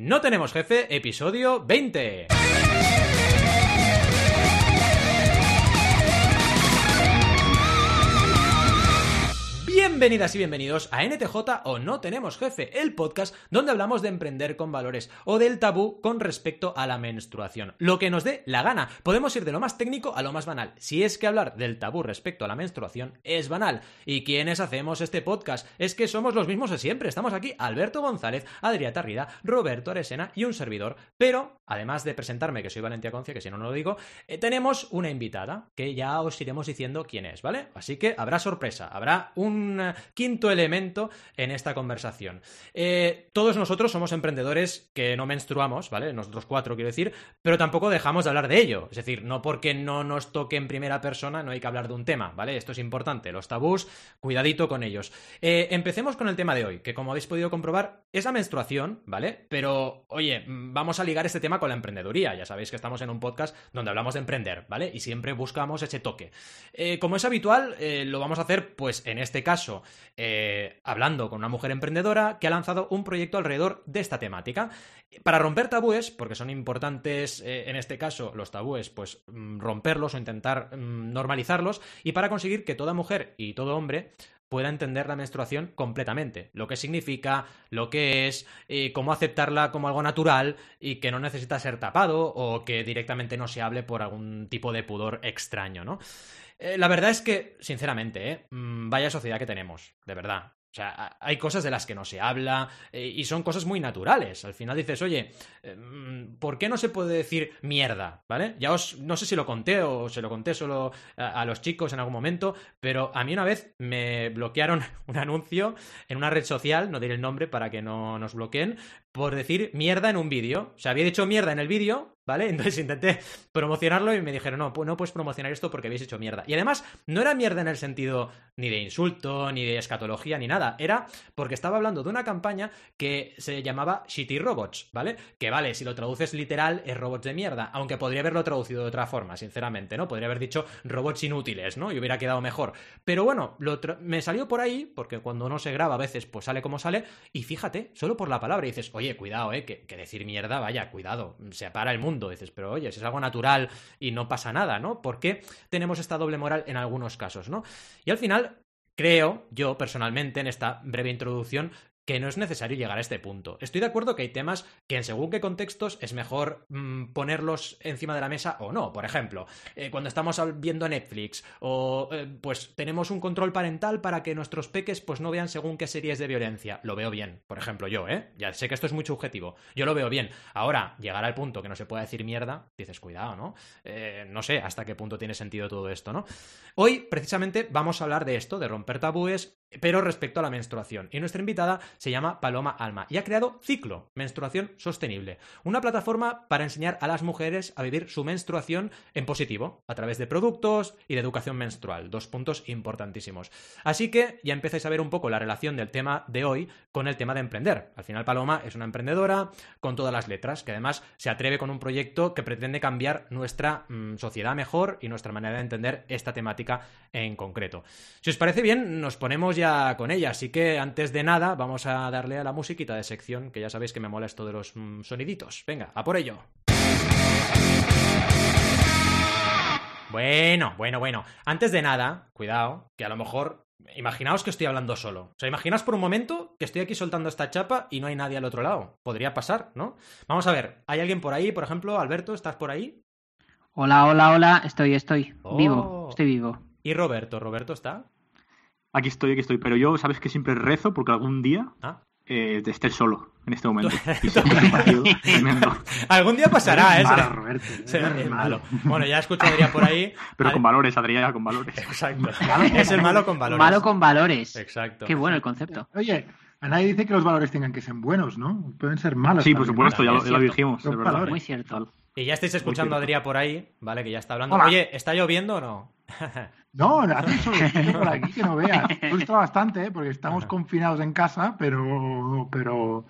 No tenemos jefe, episodio 20. Bienvenidas y bienvenidos a NTJ o No Tenemos Jefe, el podcast donde hablamos de emprender con valores o del tabú con respecto a la menstruación. Lo que nos dé la gana. Podemos ir de lo más técnico a lo más banal. Si es que hablar del tabú respecto a la menstruación es banal. ¿Y quiénes hacemos este podcast? Es que somos los mismos de siempre. Estamos aquí Alberto González, Adrià Tarrida, Roberto Aresena y un servidor. Pero, además de presentarme, que soy Valentía Concia, que si no, no lo digo, eh, tenemos una invitada que ya os iremos diciendo quién es, ¿vale? Así que habrá sorpresa, habrá un quinto elemento en esta conversación. Eh, todos nosotros somos emprendedores que no menstruamos, ¿vale? Nosotros cuatro, quiero decir, pero tampoco dejamos de hablar de ello. Es decir, no porque no nos toque en primera persona no hay que hablar de un tema, ¿vale? Esto es importante. Los tabús, cuidadito con ellos. Eh, empecemos con el tema de hoy, que como habéis podido comprobar, es la menstruación, ¿vale? Pero, oye, vamos a ligar este tema con la emprendeduría. Ya sabéis que estamos en un podcast donde hablamos de emprender, ¿vale? Y siempre buscamos ese toque. Eh, como es habitual, lo vamos a hacer, pues, en este caso, eh, hablando con una mujer emprendedora que ha lanzado un proyecto alrededor de esta temática. Para romper tabúes, porque son importantes eh, en este caso los tabúes, pues mm, romperlos o intentar mm, normalizarlos, y para conseguir que toda mujer y todo hombre pueda entender la menstruación completamente, lo que significa, lo que es, eh, cómo aceptarla como algo natural y que no necesita ser tapado o que directamente no se hable por algún tipo de pudor extraño, ¿no? Eh, la verdad es que, sinceramente, ¿eh? Mm, vaya sociedad que tenemos, de verdad. O sea, hay cosas de las que no se habla eh, y son cosas muy naturales. Al final dices, oye, mm, ¿por qué no se puede decir mierda? ¿Vale? Ya os, no sé si lo conté o se lo conté solo a, los chicos en algún momento, pero a mí una vez me bloquearon un anuncio en una red social, no diré el nombre para que no nos bloqueen, por decir mierda en un vídeo. O sea, había dicho mierda en el vídeo, ¿vale? Entonces intenté promocionarlo y me dijeron, no, no puedes promocionar esto porque habéis hecho mierda. Y además, no era mierda en el sentido ni de insulto, ni de escatología, ni nada era porque estaba hablando de una campaña que se llamaba Shitty Robots, ¿vale? Que vale, si lo traduces literal es robots de mierda, aunque podría haberlo traducido de otra forma, sinceramente, ¿no? Podría haber dicho robots inútiles, ¿no? Y hubiera quedado mejor. Pero bueno, me salió por ahí, porque cuando no se graba a veces pues sale como sale, y fíjate, solo por la palabra dices, oye, cuidado, ¿eh? Que, que decir mierda, vaya, cuidado, se para el mundo. Dices, pero oye, si es algo natural y no pasa nada, ¿no? ¿Por qué tenemos esta doble moral en algunos casos, ¿no? Y al final Creo, yo personalmente, en esta breve introducción, que no es necesario llegar a este punto. Estoy de acuerdo que hay temas que en según qué contextos es mejor mm, ponerlos encima de la mesa o no. Por ejemplo, eh, cuando estamos viendo Netflix o eh, pues tenemos un control parental para que nuestros peques pues no vean según qué series de violencia. Lo veo bien. Por ejemplo, yo, ¿eh? Ya sé que esto es muy subjetivo. Yo lo veo bien. Ahora, llegar al punto que no se pueda decir mierda, dices, cuidado, ¿no? Eh, no sé hasta qué punto tiene sentido todo esto, ¿no? Hoy, precisamente, vamos a hablar de esto, de romper tabúes, pero respecto a la menstruación. Y nuestra invitada se llama Paloma Alma y ha creado Ciclo, Menstruación Sostenible, una plataforma para enseñar a las mujeres a vivir su menstruación en positivo, a través de productos y de educación menstrual, dos puntos importantísimos. Así que ya empezáis a ver un poco la relación del tema de hoy con el tema de emprender. Al final Paloma es una emprendedora con todas las letras, que además se atreve con un proyecto que pretende cambiar nuestra mm, sociedad mejor y nuestra manera de entender esta temática en concreto. Si os parece bien, nos ponemos ya con ella, así que antes de nada vamos a darle a la musiquita de sección, que ya sabéis que me mola esto de los mm, soniditos. Venga, a por ello. Bueno, bueno, bueno. Antes de nada, cuidado, que a lo mejor Imaginaos que estoy hablando solo. O sea, imaginaos por un momento que estoy aquí soltando esta chapa y no hay nadie al otro lado. Podría pasar, ¿no? Vamos a ver, ¿hay alguien por ahí? Por ejemplo, Alberto, ¿estás por ahí? Hola, hola, hola, estoy, estoy. Vivo, oh. estoy vivo. ¿Y Roberto? ¿Roberto está? Aquí estoy, aquí estoy. Pero yo, ¿sabes que siempre rezo? Porque algún día ¿Ah? eh, esté solo en este momento. algún día pasará, ¿eh? Malo, Roberto. Es malo. Bueno, ya escucho a Adrián por ahí. Pero con valores, Adrián, con valores. Exacto. Es el malo con valores. Malo con valores. Exacto. Qué bueno el concepto. Oye, a nadie dice que los valores tengan que ser buenos, ¿no? Pueden ser malos. Sí, por supuesto, ya lo, dijimos. Es verdad. Muy cierto. Y ya estáis escuchando a Adrián por ahí, ¿vale? Que ya está hablando. Oye, ¿está lloviendo o no? No, hace un solecito por aquí que no veas. Gusta bastante, ¿eh? porque estamos confinados en casa, pero, pero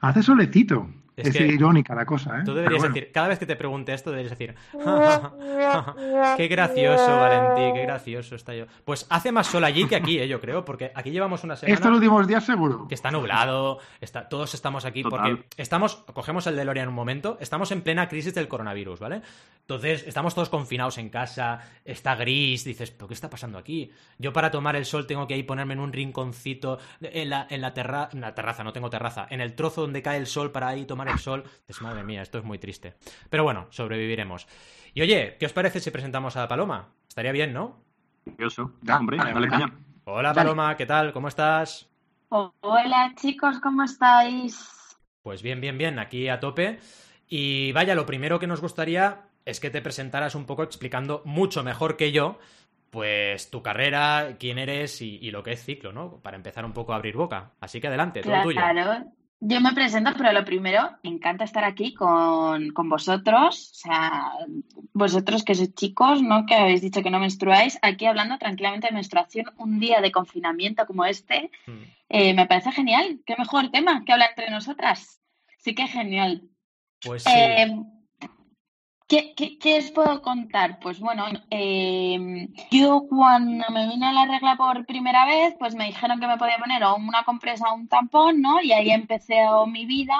hace solecito. Es, Es, que irónica la cosa, ¿eh? tú deberías bueno. decir, cada vez que te pregunte esto, deberías decir, qué gracioso, Valentí, qué gracioso está yo. Pues hace más sol allí que aquí, eh, yo creo, porque aquí llevamos una semana Estos últimos días seguro. que está nublado, está, todos estamos aquí Total. porque estamos, cogemos el DeLorean un momento, estamos en plena crisis del coronavirus, ¿vale? Entonces, estamos todos confinados en casa, está gris, dices, ¿pero qué está pasando aquí? Yo para tomar el sol tengo que ir ponerme en un rinconcito en la, en la, terra- en la terraza, no tengo terraza, en el trozo donde cae el sol para ahí tomar el sol. Dices, madre mía, esto es muy triste. Pero bueno, sobreviviremos. Y oye, ¿qué os parece si presentamos a Paloma? Estaría bien, ¿no? Curioso. Da- Hombre, dale, dale venga. caña. Hola. Paloma, ¿qué tal? ¿Cómo estás? Hola chicos, ¿cómo estáis? Pues bien, bien, bien, aquí a tope. Y vaya, lo primero que nos gustaría es que te presentaras un poco explicando mucho mejor que yo, pues tu carrera, quién eres y, y lo que es ciclo, ¿no? Para empezar un poco a abrir boca. Así que adelante, todo tuyo. Claro, yo me presento, pero lo primero, me encanta estar aquí con, con vosotros, o sea, vosotros que sois chicos, ¿no? Que habéis dicho que no menstruáis, aquí hablando tranquilamente de menstruación, un día de confinamiento como este, Mm. eh, me parece genial, qué mejor tema que hablar entre nosotras. Sí que genial. Pues sí. Eh, ¿qué, qué, qué os puedo contar? Pues bueno, eh, yo cuando me vine la regla por primera vez, pues me dijeron que me podía poner o una compresa o un tampón, ¿no? Y ahí empecé mi vida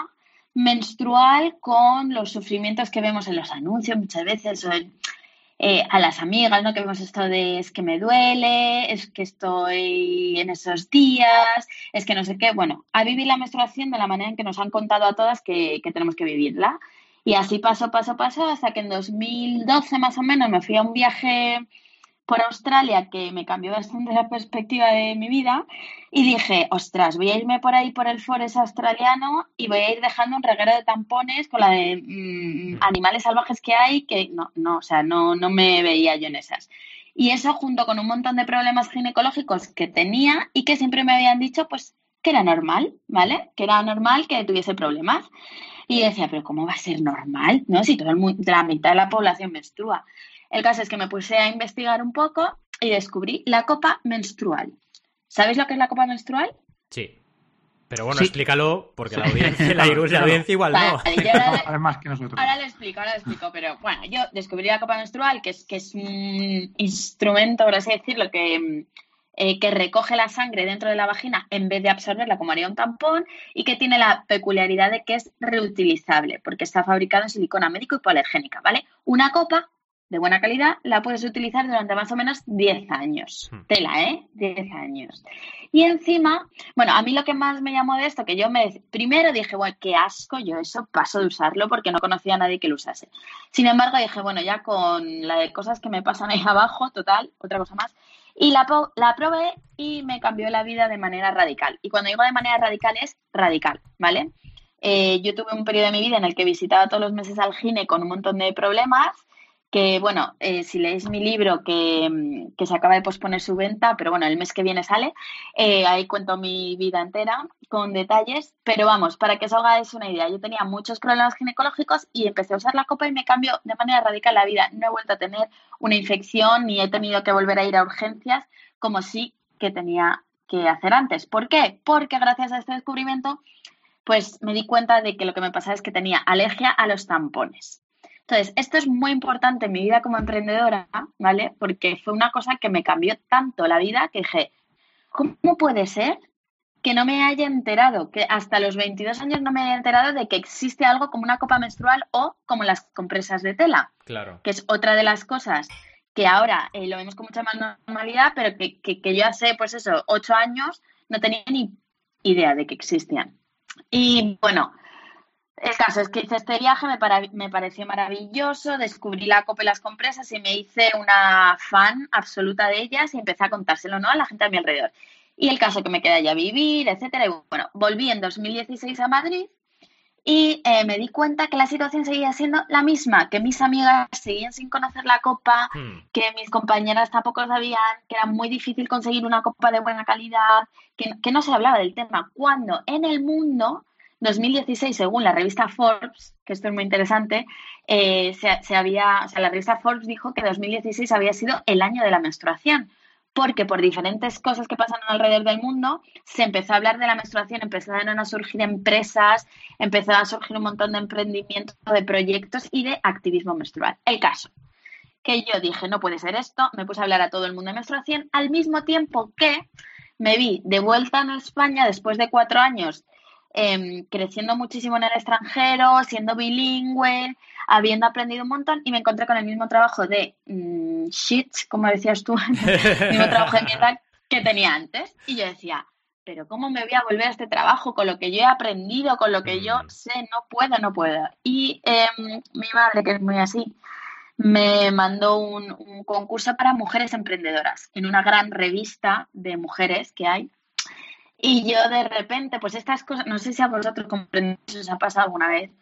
menstrual con los sufrimientos que vemos en los anuncios muchas veces, o en- eh, a las amigas, ¿no? Que vemos esto de es que me duele, es que estoy en esos días, es que no sé qué. Bueno, a vivir la menstruación de la manera en que nos han contado a todas que, que tenemos que vivirla. Y así paso, paso, paso, hasta que en 2012 más o menos me fui a un viaje por Australia que me cambió bastante la perspectiva de mi vida y dije, ostras, voy a irme por ahí por el forest australiano y voy a ir dejando un reguero de tampones con la de mm, animales salvajes que hay, que no, no, o sea, no, no me veía yo en esas. Y eso junto con un montón de problemas ginecológicos que tenía y que siempre me habían dicho, pues, que era normal, ¿vale? Que era normal que tuviese problemas. Y yo decía, pero ¿cómo va a ser normal? ¿No? Si todo el mundo, la mitad de la población menstrua. El caso es que me puse a investigar un poco y descubrí la copa menstrual. ¿Sabéis lo que es la copa menstrual? Sí. Pero bueno, Sí. explícalo, porque la audiencia, la, la audiencia igual no. Vale, yo ahora- Además que nosotros. Ahora lo explico, ahora lo explico, pero bueno, yo descubrí la copa menstrual, que es, que es un instrumento, por así decirlo, que, eh, que recoge la sangre dentro de la vagina en vez de absorberla como haría un tampón y que tiene la peculiaridad de que es reutilizable, porque está fabricado en silicona médico y hipoalergénica, ¿vale? Una copa de buena calidad la puedes utilizar durante más o menos 10 años. Hmm. Tela, ¿eh? 10 años. Y encima, bueno, a mí lo que más me llamó de esto, que yo me primero dije, bueno, qué asco, yo eso paso de usarlo porque no conocía a nadie que lo usase. Sin embargo, dije, bueno, ya con la de cosas que me pasan ahí abajo, total, otra cosa más. Y la, la probé y me cambió la vida de manera radical. Y cuando digo de manera radical es radical, ¿vale? Eh, yo tuve un periodo de mi vida en el que visitaba todos los meses al gine con un montón de problemas que bueno, eh, si leéis mi libro que, mm, que se acaba de posponer su venta, pero bueno, el mes que viene sale, eh, ahí cuento mi vida entera con detalles, pero vamos, para que os hagáis una idea, yo tenía muchos problemas ginecológicos y empecé a usar la copa y me cambió de manera radical la vida. No he vuelto a tener una infección ni he tenido que volver a ir a urgencias como sí que tenía que hacer antes. ¿Por qué? Porque gracias a este descubrimiento, pues me di cuenta de que lo que me pasaba es que tenía alergia a los tampones. Entonces, esto es muy importante en mi vida como emprendedora, ¿vale? Porque fue una cosa que me cambió tanto la vida que dije, ¿cómo puede ser que no me haya enterado, que hasta los 22 años no me haya enterado de que existe algo como una copa menstrual o como las compresas de tela? Claro. que es otra de las cosas que ahora eh, lo vemos con mucha más normalidad, pero que, que, que yo hace, pues eso, ocho años no tenía ni idea de que existían. Y bueno, el caso es que hice este viaje, me, para- me pareció maravilloso, descubrí la copa y las compresas y me hice una fan absoluta de ellas y empecé a contárselo ¿no? a la gente a mi alrededor. Y el caso que me quedé allá a vivir, etcétera. Y bueno, volví en 2016 a Madrid y eh, me di cuenta que la situación seguía siendo la misma, que mis amigas seguían sin conocer la copa, Hmm. que mis compañeras tampoco sabían, que era muy difícil conseguir una copa de buena calidad, que, que no se hablaba del tema, cuando en el mundo, 2016, según la revista Forbes, que esto es muy interesante, eh, se, había, la revista Forbes dijo que 2016 había sido el año de la menstruación, porque por diferentes cosas que pasan alrededor del mundo, se empezó a hablar de la menstruación, empezaron a surgir empresas, empezó a surgir un montón de emprendimientos, de proyectos y de activismo menstrual. El caso, que yo dije, no puede ser esto, me puse a hablar a todo el mundo de menstruación, al mismo tiempo que me vi de vuelta en España después de cuatro años Em, creciendo muchísimo en el extranjero, siendo bilingüe, habiendo aprendido un montón y me encontré con el mismo trabajo de mm, shit, como decías tú, el mismo trabajo de mierda que tenía antes. Y yo decía, pero ¿cómo me voy a volver a este trabajo con lo que yo he aprendido, con lo que yo mm. sé? No puedo, no puedo. Y em, mi madre, que es muy así, me mandó un, un concurso para mujeres emprendedoras en una gran revista de mujeres que hay y yo de repente, pues estas cosas, no sé si a vosotros comprendéis, os ha pasado alguna vez,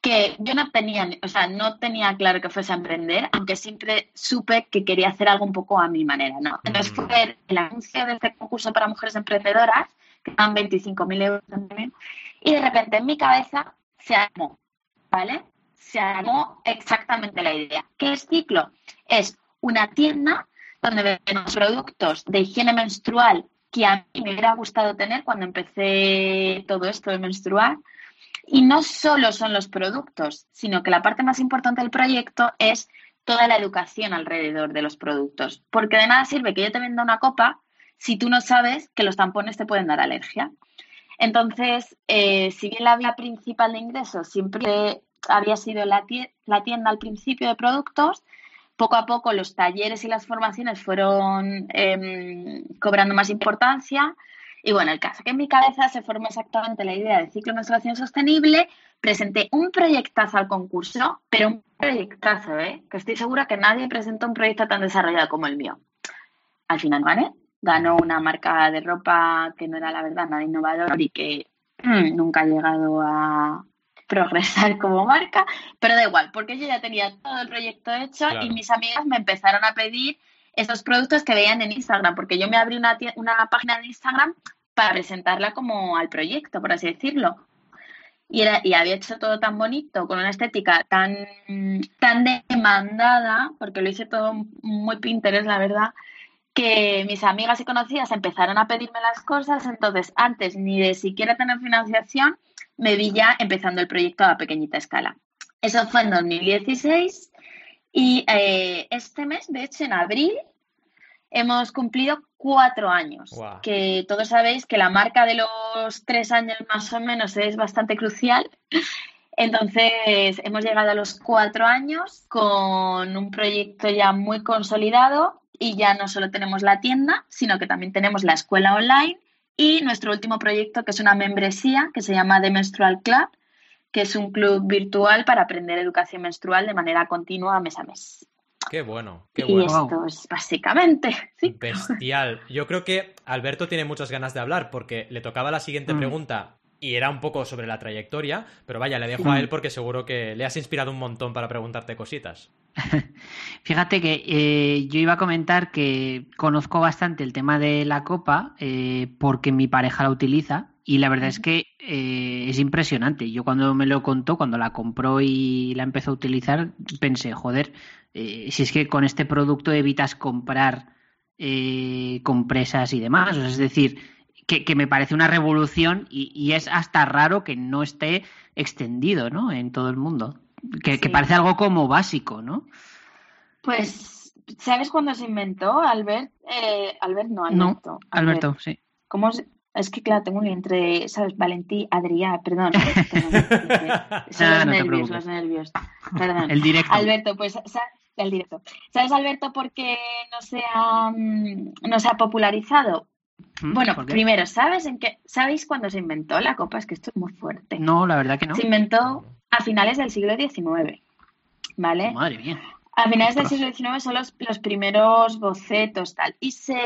que yo no tenía, o sea, no tenía claro que fuese a emprender, aunque siempre supe que quería hacer algo un poco a mi manera, ¿no? Entonces fue ver el anuncio de este concurso para mujeres emprendedoras, que dan 25.000 euros también, y de repente en mi cabeza se armó, ¿vale? Se armó exactamente la idea. ¿Qué es Ciclo? Es una tienda donde vendemos productos de higiene menstrual que a mí me hubiera gustado tener cuando empecé todo esto de menstruar. Y no solo son los productos, sino que la parte más importante del proyecto es toda la educación alrededor de los productos. Porque de nada sirve que yo te venda una copa si tú no sabes que los tampones te pueden dar alergia. Entonces, eh, si bien la vía principal de ingresos siempre había sido la tienda al principio de productos, poco a poco los talleres y las formaciones fueron em, cobrando más importancia. Y bueno, el caso que en mi cabeza se formó exactamente la idea de ciclo de menstruación sostenible, presenté un proyectazo al concurso, pero un proyectazo, ¿eh? que estoy segura que nadie presentó un proyecto tan desarrollado como el mío. Al final gané, ganó una marca de ropa que no era la verdad nada innovador y que mm, nunca ha llegado a, progresar como marca, pero da igual, porque yo ya tenía todo el proyecto hecho y mis amigas me empezaron a pedir estos productos que veían en Instagram, porque yo me abrí una, una página de Instagram para presentarla como al proyecto, por así decirlo. Y, era, y había hecho todo tan bonito, con una estética tan, tan demandada, porque lo hice todo muy Pinterest, la verdad, que mis amigas y conocidas empezaron a pedirme las cosas, entonces antes ni de siquiera tener financiación, me vi ya empezando el proyecto a pequeñita escala. Eso fue en 2016 y eh, este mes, de hecho en abril, hemos cumplido cuatro años. Que todos sabéis que la marca de los tres años más o menos es bastante crucial. Entonces, hemos llegado a los cuatro años con un proyecto ya muy consolidado y ya no solo tenemos la tienda, sino que también tenemos la escuela online y nuestro último proyecto, que es una membresía que se llama The Menstrual Club, que es un club virtual para aprender educación menstrual de manera continua mes a mes. Qué bueno, qué bueno. Y esto es básicamente. Bestial. Yo creo que Alberto tiene muchas ganas de hablar porque le tocaba la siguiente mm. pregunta y era un poco sobre la trayectoria, pero vaya, le dejo a él porque seguro que le has inspirado un montón para preguntarte cositas. Fíjate que eh, yo iba a comentar que conozco bastante el tema de la copa eh, porque mi pareja la utiliza y la verdad es que eh, es impresionante. Yo cuando me lo contó, cuando la compró y la empezó a utilizar, pensé, joder, si es que con este producto evitas comprar compresas y demás. es decir, que, me parece una revolución y, es hasta raro que no esté extendido, ¿no? En todo el mundo. Que, parece algo como básico, ¿no? Pues, ¿sabes cuándo se inventó, Albert? Eh, Albert, no, Alberto. No, Alberto, sí. ¿Cómo Es que, claro, tengo un entre, ¿sabes? Valentí, Adrián, perdón. Son los nervios, los nervios. Perdón. El directo. Alberto, pues, el directo. ¿Sabes, Alberto, por qué no se ha, mm, no se ha popularizado? Bueno, primero, ¿sabes en qué? ¿Sabéis cuándo se inventó la copa? Es que esto es muy fuerte. No, la verdad que no. Se inventó a finales del siglo XIX, ¿vale? Madre mía. A finales del siglo XIX son los, primeros bocetos, tal. Y se,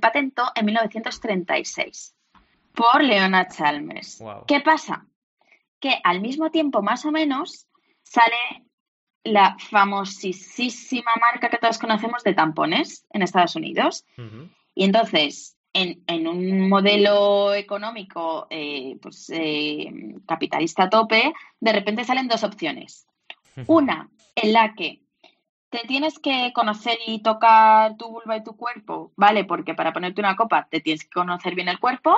patentó en 1936 por Leona Chalmers. ¿Qué pasa? Que al mismo tiempo, más o menos, sale la famosísima marca que todos conocemos de tampones en Estados Unidos. Y entonces, en, un modelo económico eh, pues, eh, capitalista a tope, de repente salen dos opciones. Una en la que te tienes que conocer y tocar tu vulva y tu cuerpo, ¿vale? Porque para ponerte una copa te tienes que conocer bien el cuerpo,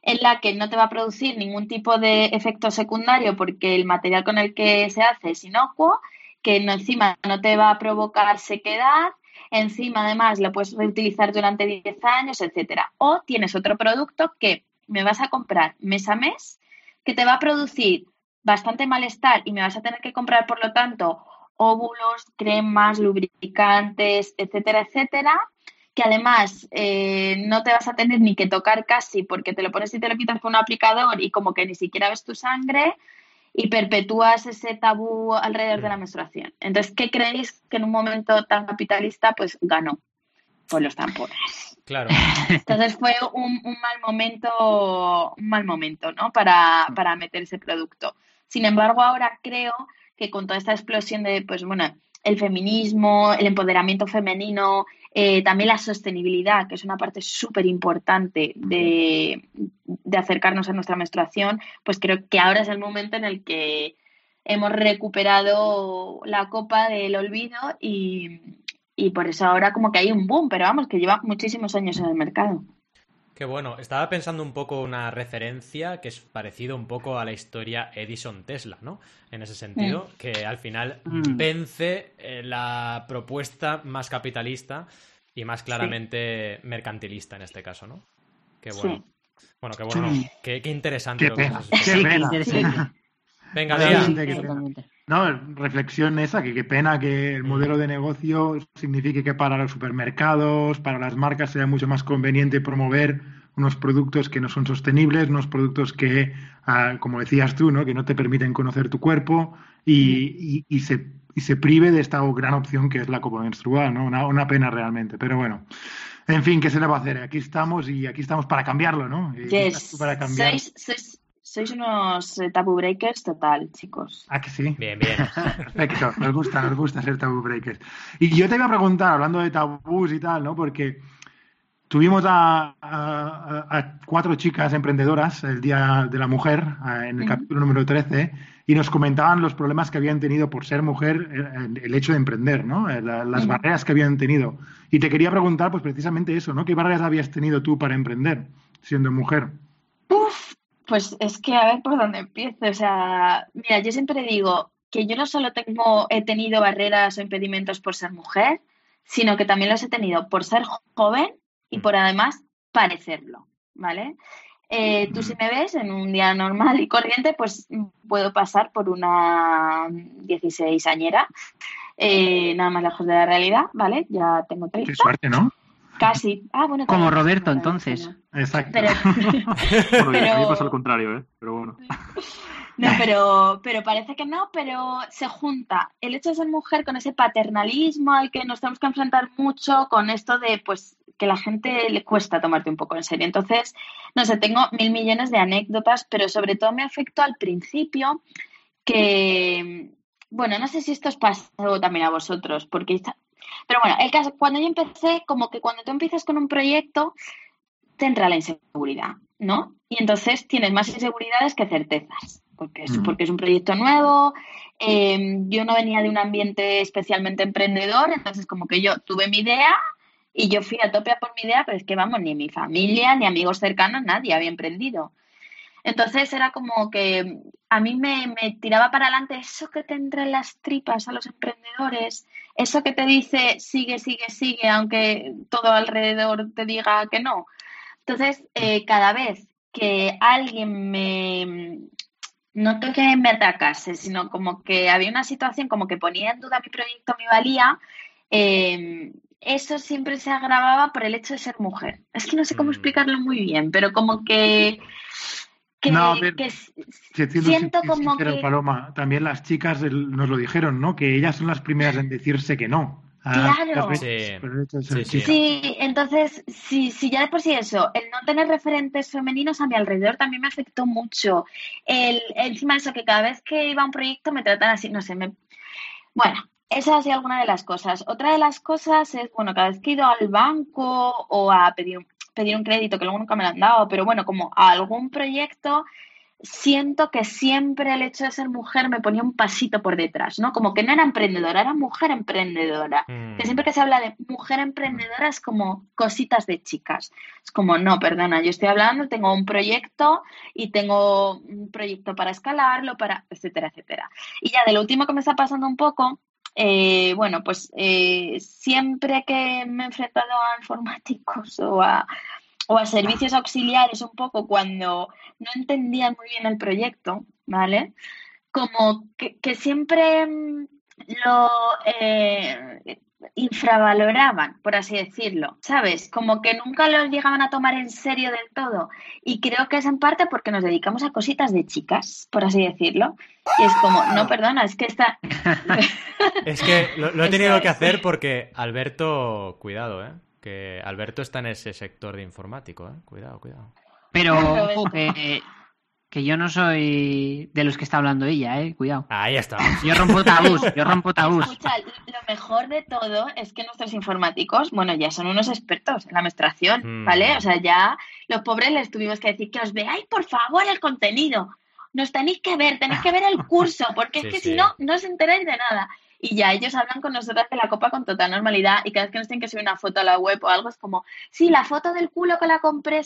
en la que no te va a producir ningún tipo de efecto secundario porque el material con el que se hace es inocuo, que no, encima no te va a provocar sequedad, encima además lo puedes reutilizar durante 10 años, etcétera. O tienes otro producto que me vas a comprar mes a mes, que te va a producir bastante malestar y me vas a tener que comprar, por lo tanto, óvulos, cremas, lubricantes, etcétera, etcétera, que además eh, no te vas a tener ni que tocar casi porque te lo pones y te lo quitas con un aplicador y como que ni siquiera ves tu sangre y perpetúas ese tabú alrededor de la menstruación. Entonces, ¿qué creéis que en un momento tan capitalista pues ganó? Pues los tampones. Claro. Entonces fue un, un mal momento, un mal momento, ¿no? Para, para meter ese producto. Sin embargo, ahora creo que con toda esta explosión de, pues bueno, el feminismo, el empoderamiento femenino, eh, también la sostenibilidad, que es una parte súper importante de, acercarnos a nuestra menstruación, pues creo que ahora es el momento en el que hemos recuperado la copa del olvido y, y por eso ahora como que hay un boom, pero vamos, que lleva muchísimos años en el mercado. Qué bueno. Estaba pensando un poco una referencia que es parecido un poco a la historia Edison-Tesla, ¿no? En ese sentido, mm. que al final mm. vence eh, la propuesta más capitalista y más claramente mercantilista en este caso, ¿no? Qué bueno. Bueno, qué bueno. Qué, interesante. Qué pena. Qué pena. Venga, No, reflexión esa, que qué pena que el modelo de negocio signifique que para los supermercados, para las marcas sea mucho más conveniente promover unos productos que no son sostenibles, unos productos que, ah, como decías tú, ¿no? que no te permiten conocer tu cuerpo y, y, se, y se prive de esta gran opción que es la copa menstrual, ¿no? Una, una, pena realmente. Pero bueno, en fin, ¿qué se le va a hacer? Aquí estamos y aquí estamos para cambiarlo, ¿no? Para cambiar sois unos eh, taboo breakers total, chicos. Ah, que sí. Bien, bien. Perfecto, nos gusta, nos gusta ser taboo breakers. Y yo te iba a preguntar, hablando de tabús y tal, ¿no? Porque tuvimos a, cuatro chicas emprendedoras el Día de la Mujer, en el capítulo número 13, y nos comentaban los problemas que habían tenido por ser mujer, eh, el, hecho de emprender, ¿no? Eh, las barreras que habían tenido. Y te quería preguntar, pues precisamente eso, ¿no? ¿Qué barreras habías tenido tú para emprender siendo mujer? Uf, pues es que a ver por dónde empiezo. O sea, mira, yo siempre digo que yo no solo tengo, he tenido barreras o impedimentos por ser mujer, sino que también los he tenido por ser joven y por además parecerlo, ¿vale? Eh, tú si me ves en un día normal y corriente, pues puedo pasar por una 16 añera, eh, nada más lejos de la realidad, ¿vale? Ya tengo 30. Qué suerte, ¿no? Casi. Ah, bueno, Como Roberto, entonces. Exacto. Pero, bueno, a mí pasa lo contrario, ¿eh? Pero bueno. No, pero, pero parece que no, pero se junta el hecho de ser mujer con ese paternalismo al que nos tenemos que enfrentar mucho con esto de, pues, que la gente le cuesta tomarte un poco en serio. Entonces, no sé, tengo mil millones de anécdotas, pero sobre todo me afectó al principio que, bueno, no sé si esto os pasó también a vosotros, porque pero bueno, el caso, cuando yo empecé, como que cuando tú empiezas con un proyecto, te entra la inseguridad, ¿no? Y entonces tienes más inseguridades que certezas, porque es, porque es un proyecto nuevo. Em, yo no venía de un ambiente especialmente emprendedor, entonces como que yo tuve mi idea y yo fui a tope a por mi idea, pero es que vamos, ni mi familia, ni amigos cercanos, nadie había emprendido. Entonces era como que a mí me, tiraba para adelante eso que te entra en las tripas a los emprendedores, eso que te dice sigue, sigue, sigue, aunque todo alrededor te diga que no. Entonces, eh, cada vez que alguien me, no que me atacase, sino como que había una situación como que ponía en duda mi proyecto, mi valía, em, eso siempre se agravaba por el hecho de ser mujer. Es que no sé cómo mm. explicarlo muy bien, pero como que no, siento como que... Paloma, también las chicas nos lo dijeron, ¿no? Que ellas son las primeras en decirse que no. Claro. Sí. sí, entonces, si, si ya de por sí eso, el no tener referentes femeninos a mi alrededor también me afectó mucho. El, encima de eso, que cada vez que iba a un proyecto me tratan así, no sé, me... Bueno, esa ha sido alguna de las cosas. Otra de las cosas es, bueno, cada vez que he ido al banco o a pedir un pedir un crédito, que luego nunca me lo han dado, pero bueno, como a algún proyecto, siento que siempre el hecho de ser mujer me ponía un pasito por detrás, ¿no? Como que no era emprendedora, era mujer emprendedora. Mm. Que siempre que se habla de mujer emprendedora es como cositas de chicas. Es como, no, perdona, yo estoy hablando, tengo un proyecto y tengo un proyecto para escalarlo, para, etcétera, etcétera. Y ya de lo último que me está pasando un poco, eh, bueno, pues eh, siempre que me he enfrentado a informáticos o a, o a servicios auxiliares un poco cuando no entendían muy bien el proyecto, ¿vale? Como que, que siempre mm, lo eh, infravaloraban, por así decirlo, ¿sabes? Como que nunca lo llegaban a tomar en serio del todo. Y creo que es en parte porque nos dedicamos a cositas de chicas, por así decirlo. Y es como, no, perdona, es que está... Es que lo, lo he tenido que hacer porque Alberto, cuidado, ¿eh? Que Alberto está en ese sector de informático, ¿eh? Cuidado, cuidado. Pero Claro, ojo, que, que yo no soy de los que está hablando ella, eh. Cuidado. Ahí está. Yo rompo tabús, yo rompo tabús. Escucha, lo mejor de todo es que nuestros informáticos, bueno, ya son unos expertos en la menstruación, Mm. ¿vale? O sea, ya los pobres les tuvimos que decir que os veáis, por favor, el contenido. Nos tenéis que ver, tenéis que ver el curso, porque Sí, es que sí. si no, no os enteráis de nada. Y ya ellos hablan con nosotras de la copa con total normalidad y cada vez que nos tienen que subir una foto a la web o algo es como, sí, la foto del culo que la compré.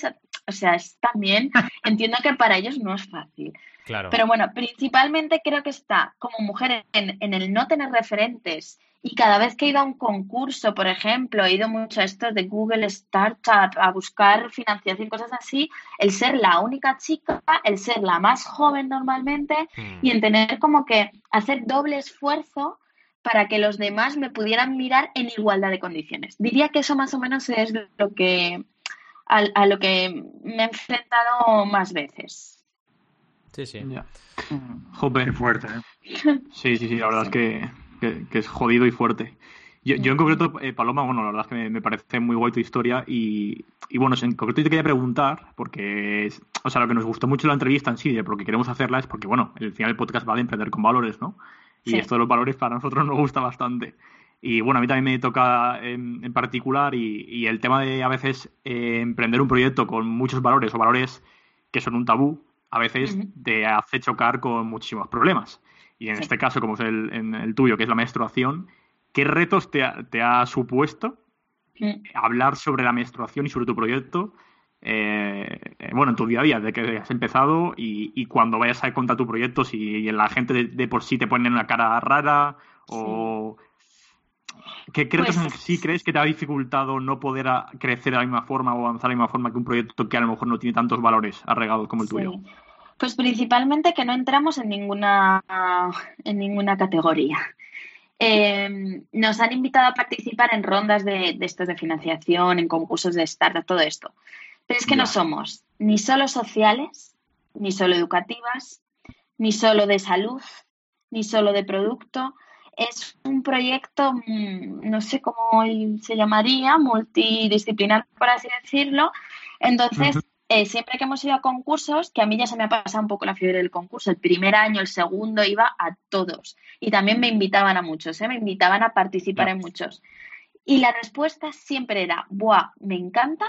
Esa-". O sea, es también, entiendo que para ellos no es fácil. Claro. Pero bueno, principalmente creo que está como mujer en, en el no tener referentes. Y cada vez que he ido a un concurso, por ejemplo, he ido mucho a estos de Google Startup a buscar financiación, cosas así, el ser la única chica, el ser la más joven normalmente Mm. y en tener como que hacer doble esfuerzo para que los demás me pudieran mirar en igualdad de condiciones. Diría que eso más o menos es lo que a, a lo que me he enfrentado más veces. Sí, sí. Ya. Mm. Qué fuerte, ¿eh? Sí, sí, sí, la verdad es que, que- que es jodido y fuerte. Yo, yo en concreto, eh, Paloma, bueno, la verdad es que me, me parece muy guay tu historia y, y bueno, en concreto te quería preguntar, porque, es- o sea, lo que nos gustó mucho la entrevista en sí, de por qué queremos hacerla, es porque, bueno, al final el podcast va de emprender con valores, ¿no? Y Sí. esto de los valores para nosotros nos gusta bastante. Y bueno, a mí también me toca en, en particular y, y el tema de a veces eh, emprender un proyecto con muchos valores o valores que son un tabú, a veces te hace chocar con muchísimos problemas. Y en Sí. este caso, como es el, en el tuyo, que es la menstruación, ¿qué retos te ha, te ha supuesto hablar sobre la menstruación y sobre tu proyecto? eh, eh, bueno, en tu día a día, de que has empezado y, y cuando vayas a contar tu proyecto, si la gente de, de por sí te pone una cara rara o... ¿Qué, qué retos Pues- sí crees que te ha dificultado no poder a- crecer de la misma forma o avanzar de la misma forma que un proyecto que a lo mejor no tiene tantos valores arregados como el tuyo? Pues principalmente que no entramos en ninguna, en ninguna categoría. Eh, nos han invitado a participar en rondas de, de estos de financiación, en concursos de startup, todo esto. Pero es que no somos ni solo sociales, ni solo educativas, ni solo de salud, ni solo de producto. Es un proyecto, mm, no sé cómo se llamaría, multidisciplinar, por así decirlo. Entonces, eh, siempre que hemos ido a concursos, que a mí ya se me ha pasado un poco la fiebre del concurso, el primer año, el segundo, iba a todos. Y también me invitaban a muchos, ¿eh? me invitaban a participar en muchos. Y la respuesta siempre era, ¡buah, me encanta!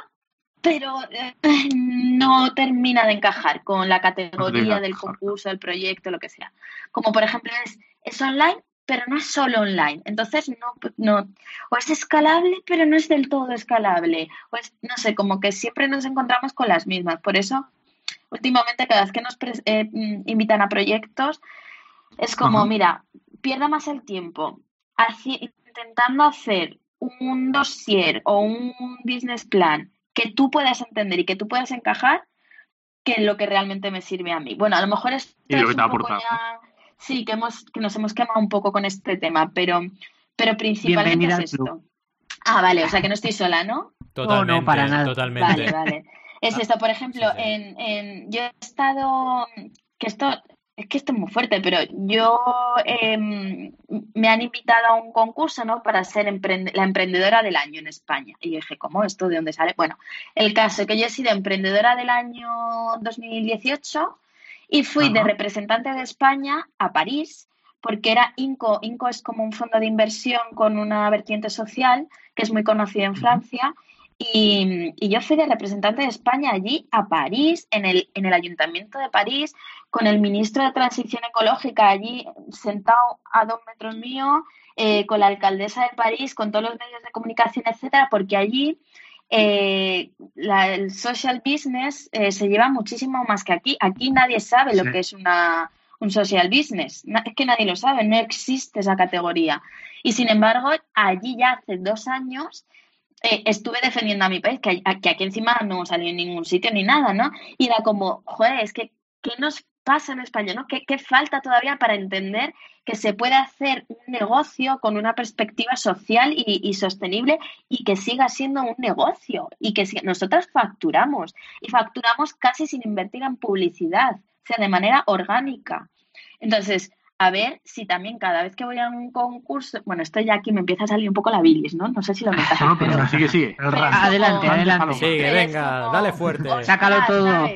Pero eh, no termina de encajar con la categoría del concurso, del proyecto, lo que sea. Como por ejemplo es, es online, pero no es solo online. Entonces, no, no, o es escalable, pero no es del todo escalable. O es, no sé, como que siempre nos encontramos con las mismas. Por eso, últimamente, cada vez que nos eh, mm, invitan a proyectos, es como, Ajá. mira, pierda más el tiempo haci- intentando hacer un dossier o un business plan que tú puedas entender y que tú puedas encajar que lo que realmente me sirve a mí. Bueno, a lo mejor esto es un poco ya- Sí, que, hemos, que nos hemos quemado un poco con este tema, pero, pero principalmente Bienvenida es esto. Ah, vale, o sea que no estoy sola, ¿no? Totalmente, para nada. totalmente. Vale, vale. Es esto, por ejemplo, sí, sí. En, en- yo he estado, que esto, es que esto es muy fuerte, pero yo em, me han invitado a un concurso, ¿no? Para ser emprende- la emprendedora del año en España. Y yo dije, ¿cómo esto? ¿De dónde sale? Bueno, el caso que yo he sido emprendedora del año 2018 y fui de representante de España a París porque era INCO. INCO es como un fondo de inversión con una vertiente social que es muy conocido en Francia. Y, y, yo fui de representante de España allí a París, en el, en el Ayuntamiento de París, con el ministro de Transición Ecológica allí sentado a dos metros mío, eh, con la alcaldesa de París, con todos los medios de comunicación, etcétera, porque allí eh, la, el social business eh, se lleva muchísimo más que aquí. Aquí nadie sabe lo que es una, un social business. Es que nadie lo sabe, no existe esa categoría. Y sin embargo, allí ya hace dos años eh, estuve defendiendo a mi país, que, que, aquí encima no salió en ningún sitio ni nada, ¿no? Y era como, joder, es que, ¿qué nos pasa en España, ¿no? ¿Qué, ¿Qué, falta todavía para entender que se puede hacer un negocio con una perspectiva social y, y sostenible y que siga siendo un negocio? Y que si, nosotras facturamos y facturamos casi sin invertir en publicidad, o sea, de manera orgánica. Entonces, a ver si también cada vez que voy a un concurso, bueno, esto ya aquí me empieza a salir un poco la bilis, ¿no? No sé si lo metas. No, pero, pero sigue, sigue. adelante, adelante. Sigue, venga, dale fuerte. Sácalo todo.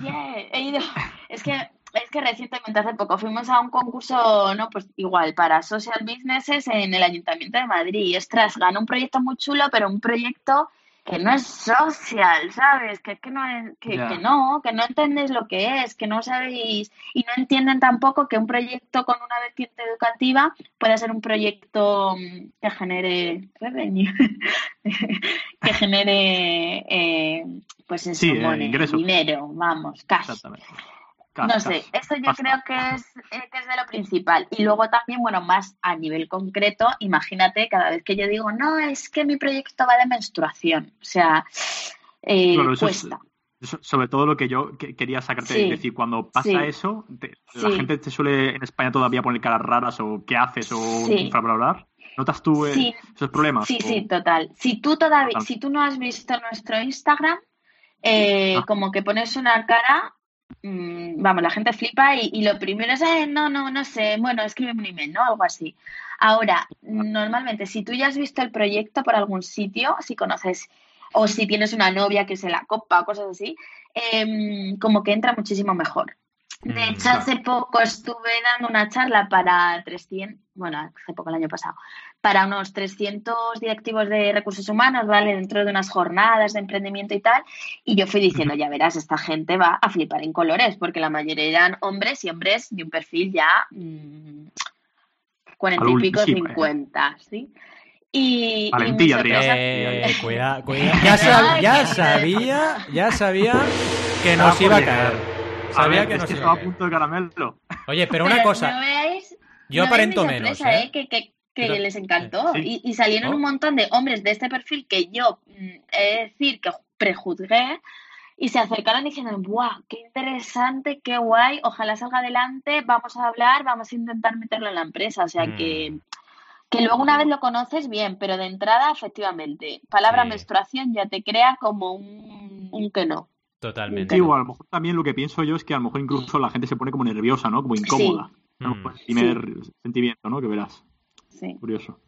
Yeah, he ido, es que es que recientemente hace poco fuimos a un concurso, no, pues igual para social businesses en el Ayuntamiento de Madrid. Y ostras, ganó un proyecto muy chulo, pero un proyecto que no es social, ¿sabes? Que, que, no, es, que, yeah. que, no, que no entendéis lo que es, que no sabéis y no entienden tampoco que un proyecto con una vertiente educativa puede ser un proyecto que genere revenue, que genere, eh, pues eso, sí, money, eh, dinero, vamos, cash. Exactamente. No sé, esto yo creo que es, eh, que es de lo principal. Y luego también, bueno, más a nivel concreto, imagínate cada vez que yo digo, no, es que mi proyecto va de menstruación. O sea, eh, Claro, eso cuesta. es- eso- sobre todo lo que yo que- quería sacarte, Sí, es decir, cuando pasa sí. eso, te- la Sí. gente te suele en España todavía poner caras raras o qué haces o Sí. infravalorar. ¿Notas tú eh, esos problemas? Sí, O- sí, total. Si tú todavía, Total. si tú no has visto nuestro Instagram, eh, Ah. como que pones una cara, mm, vamos, la gente flipa y, y lo primero es, eh, no, no, no sé, bueno, escríbeme un email, ¿no? Algo así. Ahora, normalmente, si tú ya has visto el proyecto por algún sitio, si conoces o si tienes una novia que se la copa o cosas así, em, como que entra muchísimo mejor. De Mm, hecho, hace poco estuve dando una charla para 300, bueno, hace poco el año pasado, para unos 300 directivos de recursos humanos, ¿vale? Dentro de unas jornadas de emprendimiento y tal. Y yo fui diciendo, ya verás, esta gente va a flipar en colores, porque la mayoría eran hombres y hombres de un perfil ya mm, cuarenta y pico, ¿eh? cincuenta, ¿sí? Y, y Valentía, mi sorpresa- Eh, cuidado, cuidado. Ya, sab- ya sabía, ya sabía que nos iba a caer. A Sabía ver, que es nos que iba estaba a caer. punto de caramelo. Oye, pero una cosa, veáis- yo no aparento menos, sorpresa, ¿eh? Que, que- que Pero- les encantó. sí. Y, y salieron ¿No? un montón de hombres de este perfil que yo, mm, he de decir, que prejuzgué. Y se acercaron diciendo, ¡buah! ¡Qué interesante! ¡Qué guay! Ojalá salga adelante, vamos a hablar, vamos a intentar meterlo en la empresa. O sea Mm. que, que luego una vez lo conoces bien, pero de entrada, efectivamente, palabra Sí. menstruación ya te crea como un, un que no. Totalmente. Sí, o a lo mejor también lo que pienso yo es que a lo mejor incluso la gente se pone como nerviosa, ¿no? Como incómoda. ¿no? Mm. Pues el primer sentimiento, ¿no? Que verás. Sí. Curioso.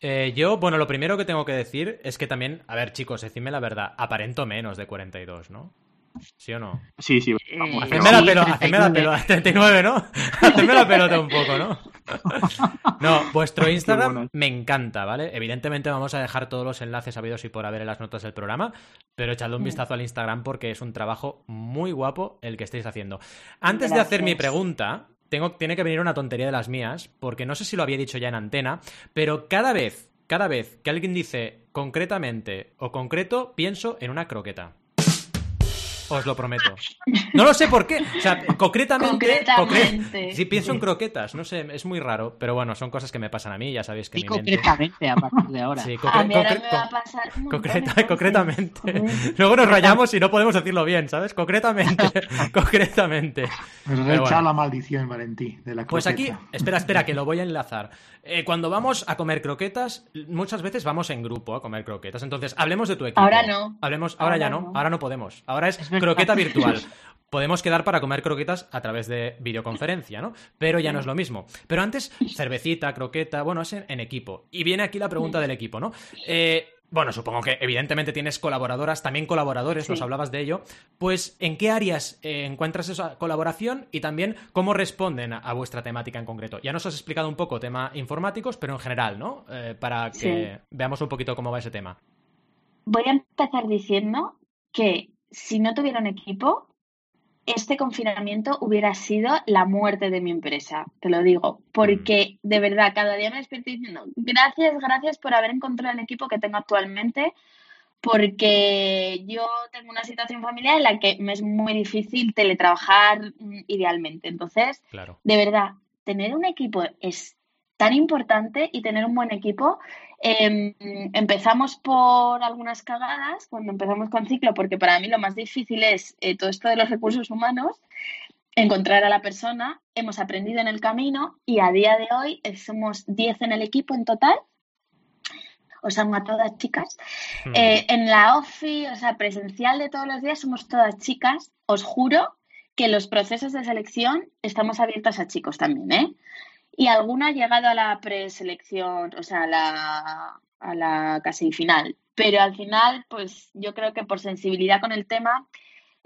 Eh, yo, bueno, lo primero que tengo que decir es que también, a ver, chicos, decidme la verdad, aparento menos de 42, ¿no? ¿Sí o no? Sí, sí. Eh, Hacedme la pelo, hacedme la 39. pelo, 39, ¿no? Hacedme la pelota un poco, ¿no? No, vuestro Instagram me encanta, ¿vale? Evidentemente vamos a dejar todos los enlaces habidos y por haber en las notas del programa, pero echadle un Mm. vistazo al Instagram porque es un trabajo muy guapo el que estáis haciendo. Antes de hacer mi pregunta, tengo, tiene que venir una tontería de las mías, porque no sé si lo había dicho ya en antena, pero cada vez, cada vez que alguien dice concretamente o concreto, pienso en una croqueta. Os lo prometo. No lo sé por qué. O sea, concretamente. Concretamente. concre- Sí, pienso en croquetas. No sé, es muy raro. Pero bueno, son cosas que me pasan a mí. Ya sabéis que Sí, mi mente. concretamente, a partir de ahora. Sí, A concre- mí ahora concre- me va a con- pasar un montón de concreta- cosas. concretamente. Luego nos rayamos y no podemos decirlo bien, ¿sabes? Concretamente. concretamente. Echado bueno. la maldición, Valentí, de la Pues aquí, espera, espera, que lo voy a enlazar. Eh, cuando vamos a comer croquetas, muchas veces vamos en grupo a comer croquetas. Entonces, hablemos de tu equipo. Ahora no. Hablemos, ahora, Ahora ya no, no. ahora no podemos. Ahora es. Croqueta virtual. Podemos quedar para comer croquetas a través de videoconferencia, ¿no? Pero ya no es lo mismo. Pero antes, cervecita, croqueta, bueno, es en, en equipo. Y viene aquí la pregunta del equipo, ¿no? Eh, bueno, supongo que evidentemente tienes colaboradoras, también colaboradores, Sí. nos hablabas de ello. Pues, ¿en qué áreas eh, encuentras esa colaboración y también cómo responden a, a vuestra temática en concreto? Ya nos has explicado un poco tema informáticos, pero en general, ¿no? Eh, para que Sí. veamos un poquito cómo va ese tema. voy a empezar diciendo que si no tuviera un equipo, este confinamiento hubiera sido la muerte de mi empresa, te lo digo, porque de verdad cada día me despierto diciendo gracias, gracias por haber encontrado el equipo que tengo actualmente, porque yo tengo una situación familiar en la que me es muy difícil teletrabajar mm, idealmente. Entonces, de verdad, tener un equipo es tan importante y tener un buen equipo. Em, empezamos por algunas cagadas cuando empezamos con ciclo, porque para mí lo más difícil es eh, todo esto de los recursos humanos, encontrar a la persona. Hemos aprendido en el camino y a día de hoy eh, somos 10 en el equipo en total. Os amo a todas chicas. Hmm. Eh, en la OFI, o sea, presencial de todos los días, somos todas chicas. Os juro que los procesos de selección estamos abiertos a chicos también, ¿eh? Y alguna ha llegado a la preselección, o sea, a la, a la casi final. Pero al final, pues yo creo que por sensibilidad con el tema,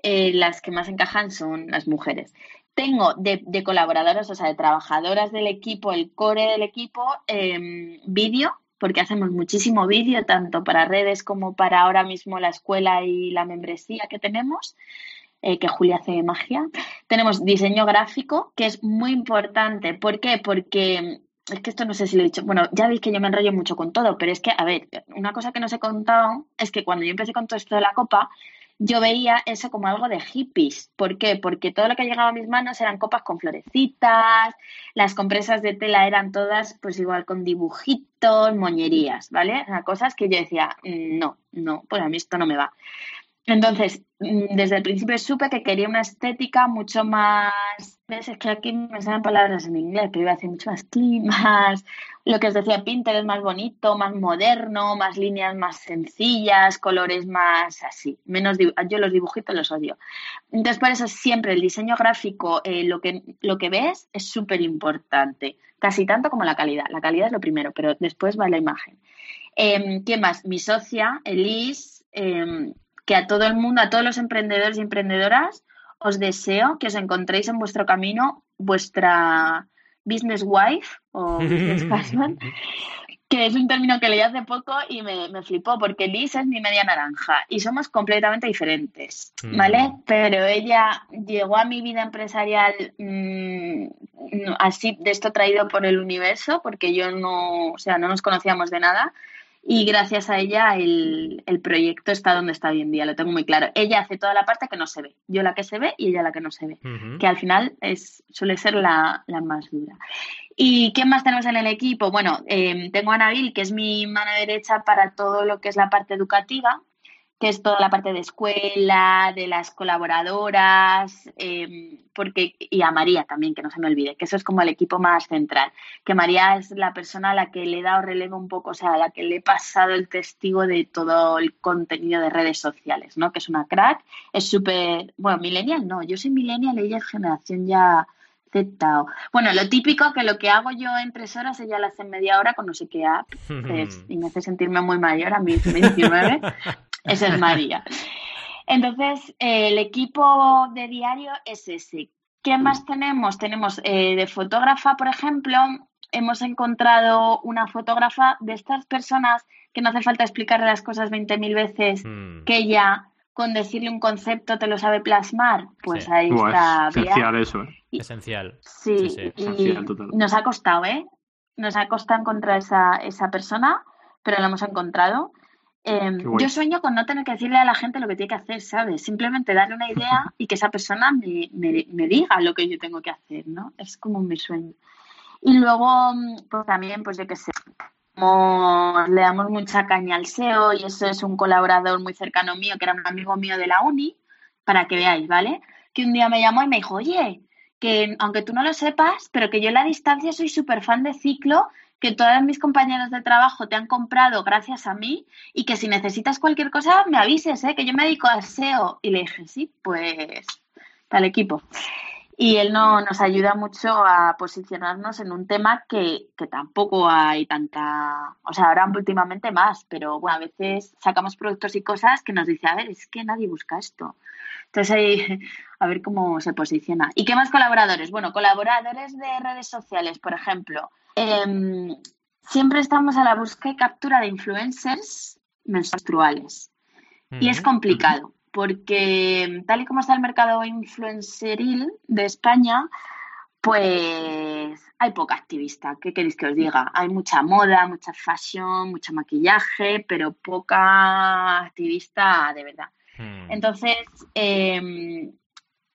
eh, las que más encajan son las mujeres. Tengo de, colaboradoras, o sea, de trabajadoras del equipo, el core del equipo, eh, vídeo, porque hacemos muchísimo vídeo, tanto para redes como para ahora mismo la escuela y la membresía que tenemos. Eh, que Julia hace magia. Tenemos diseño gráfico, que es muy importante. ¿Por qué? Porque es que esto no sé si lo he dicho. Bueno, ya veis que yo me enrollo mucho con todo, pero es que, a ver, una cosa que no os he contado es que cuando yo empecé con todo esto de la copa, yo veía eso como algo de hippies. ¿Por qué? Porque todo lo que llegaba a mis manos eran copas con florecitas, las compresas de tela eran todas, pues igual con dibujitos, moñerías, ¿vale? O sea, cosas que yo decía, mm, no, no, pues a mí esto no me va. Entonces, mm, desde el principio supe que quería una estética mucho más, ves, es que aquí me salen palabras en inglés, pero iba a decir mucho más clean, más, lo que os decía Pinterest, más bonito, más moderno, más líneas más sencillas, colores más así, menos, yo los dibujitos los odio. Entonces, por eso siempre el diseño gráfico, eh, lo, que, lo que ves es súper importante, casi tanto como la calidad. La calidad es lo primero, pero después va la imagen. Eh, ¿Quién más? Mi socia, Elise. Em, que a todo el mundo, a todos los emprendedores y emprendedoras, os deseo que os encontréis en vuestro camino vuestra business wife o business husband, que es un término que leí hace poco y me, flipó, porque Liz es mi media naranja y somos completamente diferentes, mm. ¿vale? Pero ella llegó a mi vida empresarial mm, así, de esto traído por el universo, porque yo no, o sea, no nos conocíamos de nada y gracias a ella el, proyecto está donde está hoy en día, lo tengo muy claro. Ella hace toda la parte que no se ve, yo la que se ve y ella la que no se ve, que al final es, suele ser la, más dura. ¿Y quién más tenemos en el equipo? Bueno, eh, tengo a Nabil, que es mi mano derecha para todo lo que es la parte educativa, que es toda la parte de escuela, de las colaboradoras, em, porque, y a María también, que no se me olvide, que eso es como el equipo más central, que María es la persona a la que le he dado relevo un poco, o sea, a la que le he pasado el testigo de todo el contenido de redes sociales, ¿no? Que es una crack, es súper, bueno, millennial no, yo soy millennial, ella es generación ya Z. Bueno, lo típico que lo que hago yo en tres horas, ella lo hace en media hora con no sé qué app, y me hace sentirme muy mayor a mis 29. Esa es María. Entonces, eh, el equipo de diario es ese. ¿Qué más tenemos? Tenemos eh, de fotógrafa, por ejemplo, hemos encontrado una fotógrafa de estas personas que no hace falta explicarle las cosas 20.000 veces, mm. que ella con decirle un concepto te lo sabe plasmar, pues ahí está. esencial eso. ¿eh? esencial. Sí, y nos ha costado, ¿eh? Nos ha costado encontrar esa, esa persona, pero la hemos encontrado. Em, yo sueño con no tener que decirle a la gente lo que tiene que hacer, ¿sabes? Simplemente darle una idea y que esa persona me, me, diga lo que yo tengo que hacer, ¿no? Es como mi sueño. Y luego, pues también, pues yo qué sé, como le damos mucha caña al SEO y eso es un colaborador muy cercano mío, que era un amigo mío de la uni, para que veáis, ¿vale? Que un día me llamó y me dijo, oye, que aunque tú no lo sepas, pero que yo en la distancia soy súper fan de ciclo que todos mis compañeros de trabajo te han comprado gracias a mí y que si necesitas cualquier cosa me avises, ¿eh? que yo me dedico al SEO. Y le dije, sí, pues tal equipo. Y él no, nos ayuda mucho a posicionarnos en un tema que, que, tampoco hay tanta, o sea, ahora últimamente más, pero bueno, a veces sacamos productos y cosas que nos dice, a ver, es que nadie busca esto. Entonces ahí, a ver cómo se posiciona. ¿Y qué más colaboradores? Bueno, colaboradores de redes sociales, por ejemplo. Em, siempre estamos a la búsqueda y captura de influencers menstruales. Y es complicado, porque tal y como está el mercado influenceril de España, pues hay poca activista. ¿Qué queréis que os diga? Hay mucha moda, mucha fashion, mucho maquillaje, pero poca activista de verdad. Hmm. Entonces, em,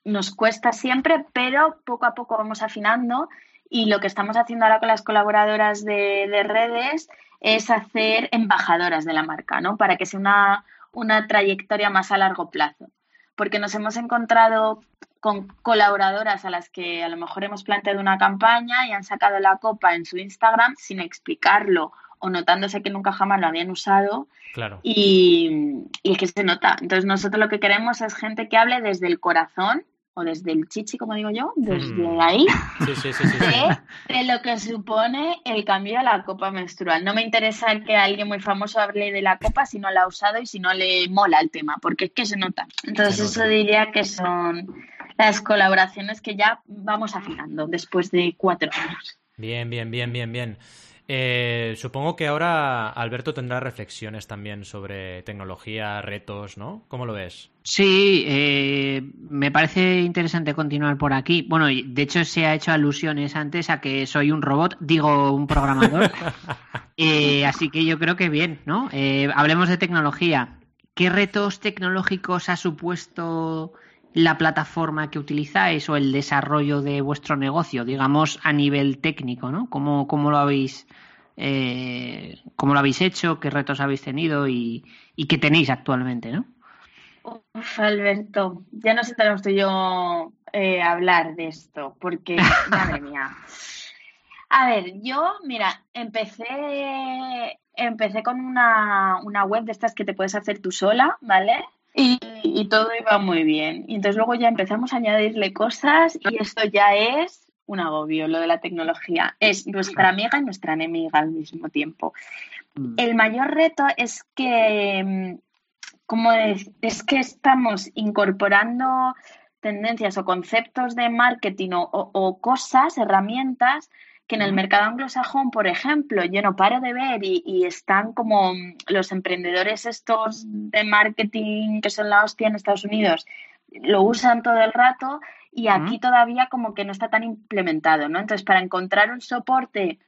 nos cuesta siempre, pero poco a poco vamos afinando y lo que estamos haciendo ahora con las colaboradoras de, de redes es hacer embajadoras de la marca, ¿no? Para que sea una, una trayectoria más a largo plazo. Porque nos hemos encontrado con colaboradoras a las que a lo mejor hemos planteado una campaña y han sacado la copa en su Instagram sin explicarlo o notándose que nunca jamás lo habían usado Claro. y, y es que se nota. Entonces nosotros lo que queremos es gente que hable desde el corazón o desde el chichi, como digo yo, desde Mm. ahí, Sí, sí, sí, sí, sí. de, de lo que supone el cambio a la copa menstrual. No me interesa que alguien muy famoso hable de la copa si no la ha usado y si no le mola el tema, porque es que se nota. Entonces Se eso diría que son las colaboraciones que ya vamos afinando después de cuatro años. Bien, bien, bien, bien, bien. Eh, supongo que ahora Alberto tendrá reflexiones también sobre tecnología, retos, ¿no? ¿Cómo lo ves? Sí, eh, me parece interesante continuar por aquí. Bueno, de hecho se ha hecho alusiones antes a que soy un robot, digo un programador. Eh, así que yo creo que bien, ¿no? Hablemos de tecnología. ¿Qué retos tecnológicos ha supuesto la plataforma que utilizáis o el desarrollo de vuestro negocio, digamos a nivel técnico, ¿no? ¿Cómo, cómo lo habéis eh, cómo lo habéis hecho? ¿Qué retos habéis tenido y, y qué tenéis actualmente, ¿no? Uf, Alberto, ya no sé tú y yo eh, hablar de esto, porque, madre mía. A ver, yo, mira, empecé, empecé con una, una web de estas que te puedes hacer tú sola, ¿vale? Y, y todo iba muy bien. Y entonces luego ya empezamos a añadirle cosas y esto ya es un agobio, lo de la tecnología. Es nuestra amiga y nuestra enemiga al mismo tiempo. El mayor reto es que, mm, como es, es que estamos incorporando tendencias o conceptos de marketing o, o- o cosas, herramientas que en el mercado anglosajón, por ejemplo, yo no paro de ver y, y están como los emprendedores estos de marketing que son la hostia en Estados Unidos, lo usan todo el rato y aquí todavía como que no está tan implementado, ¿no? Entonces, para encontrar un soporte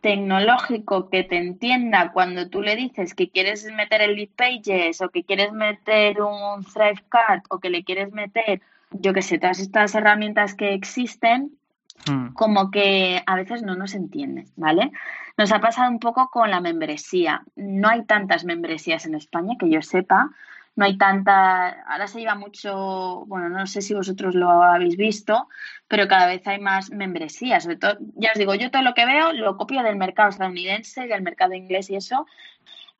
tecnológico que te entienda cuando tú le dices que quieres meter el lead pages o que quieres meter un Thrive Card o que le quieres meter, yo qué sé, todas estas herramientas que existen, Mm. como que a veces no nos entiende, ¿vale? Nos ha pasado un poco con la membresía. No hay tantas membresías en España que yo sepa. No hay tanta. Ahora se lleva mucho. Bueno, no sé si vosotros lo habéis visto, pero cada vez hay más membresías. Sobre todo, ya os digo, yo todo lo que veo lo copio del mercado estadounidense, del mercado inglés y eso,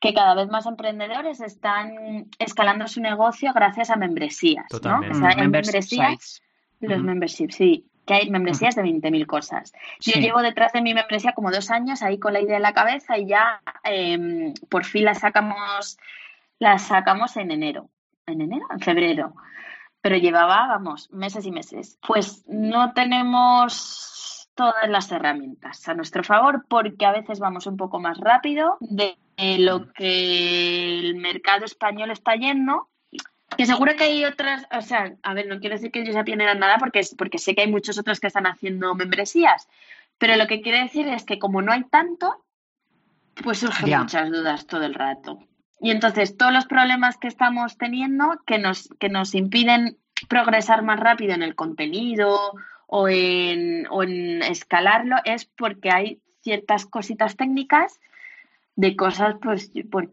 que cada vez más emprendedores están escalando su negocio gracias a membresías, ¿no? Totalmente. O sea, hay Members membresías. sites. Los memberships, sí, que hay membresías de 20.000 cosas. Yo Sí. llevo detrás de mi membresía como dos años ahí con la idea en la cabeza y ya em, por fin la sacamos, la sacamos en enero. ¿En enero? En febrero. Pero llevaba, vamos, meses y meses. Pues no tenemos todas las herramientas a nuestro favor porque a veces vamos un poco más rápido de lo que el mercado español está yendo que seguro que hay otras, o sea, a ver, no quiero decir que ellos ya tienen nada porque, porque sé que hay muchos otros que están haciendo membresías, pero lo que quiero decir es que como no hay tanto, pues surgen muchas dudas todo el rato. Y entonces todos los problemas que estamos teniendo que nos, que nos impiden progresar más rápido en el contenido o en, o en escalarlo es porque hay ciertas cositas técnicas de cosas, pues, pues,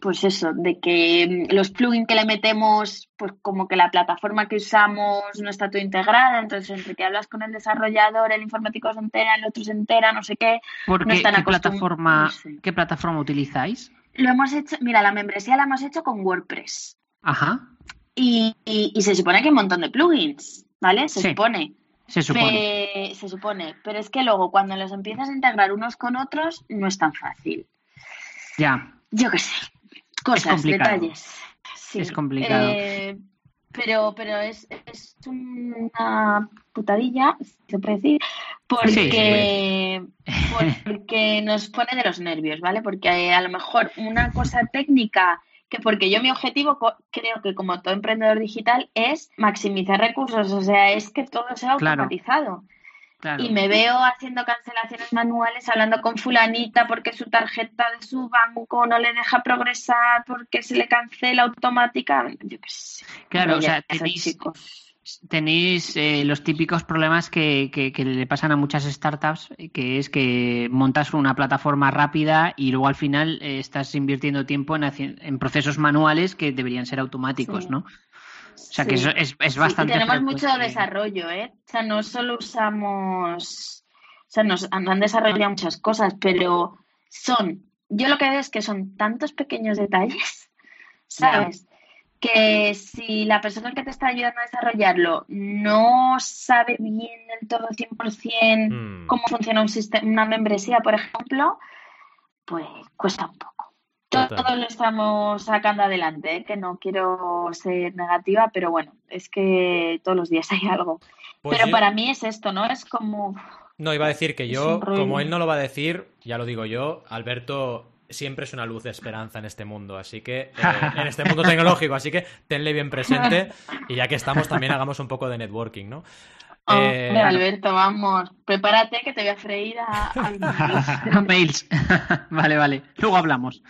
pues eso, de que los plugins que le metemos, pues como que la plataforma que usamos no está todo integrada, entonces entre que hablas con el desarrollador, el informático se entera, el otro se entera, no sé qué, ¿Por no qué, están qué acostum- plataforma, no sé. qué plataforma utilizáis? Lo hemos hecho, mira, la membresía la hemos hecho con WordPress Ajá, y, y- y se supone que hay un montón de plugins, ¿vale? Se Sí, supone. se supone. Pe- se supone, pero es que luego cuando los empiezas a integrar unos con otros no es tan fácil. Ya, Yo qué sé, cosas, detalles. Sí, Es complicado. eh, pero, pero es, es una putadilla, se puede decir, porque, porque nos pone de los nervios, ¿vale? Porque eh, a lo mejor una cosa técnica que porque yo mi objetivo creo que como todo emprendedor digital es maximizar recursos, o sea, es que todo sea automatizado. Y me veo haciendo cancelaciones manuales, hablando con fulanita porque su tarjeta de su banco no le deja progresar, porque se le cancela automáticamente. Claro, o sea, tenéis, eh, los típicos problemas que, que, le pasan a muchas startups, que es que montas una plataforma rápida y luego al final eh, estás invirtiendo tiempo en, en, procesos manuales que deberían ser automáticos, ¿no? O sea que eso es, es bastante. tenemos mucho desarrollo, ¿eh? O sea, no solo usamos. O sea, nos han desarrollado muchas cosas, pero son. Yo lo que veo es que son tantos pequeños detalles, ¿sabes? Que si la persona que te está ayudando a desarrollarlo no sabe bien del todo 100% mm. cómo funciona un sistema, una membresía, por ejemplo, pues cuesta un poco. Todo, lo estamos sacando adelante, ¿eh? que no quiero ser negativa, pero bueno, es que todos los días hay algo. Pues pero para mí es esto, ¿no? Es como... No, iba a decir que yo, como él no lo va a decir, ya lo digo yo, Alberto siempre es una luz de esperanza en este mundo, así que eh, en este mundo tecnológico, así que tenle bien presente y ya que estamos también hagamos un poco de networking, ¿no? Oh, eh, Alberto, vamos, prepárate que te voy a freír a, mails. vale, vale, luego hablamos.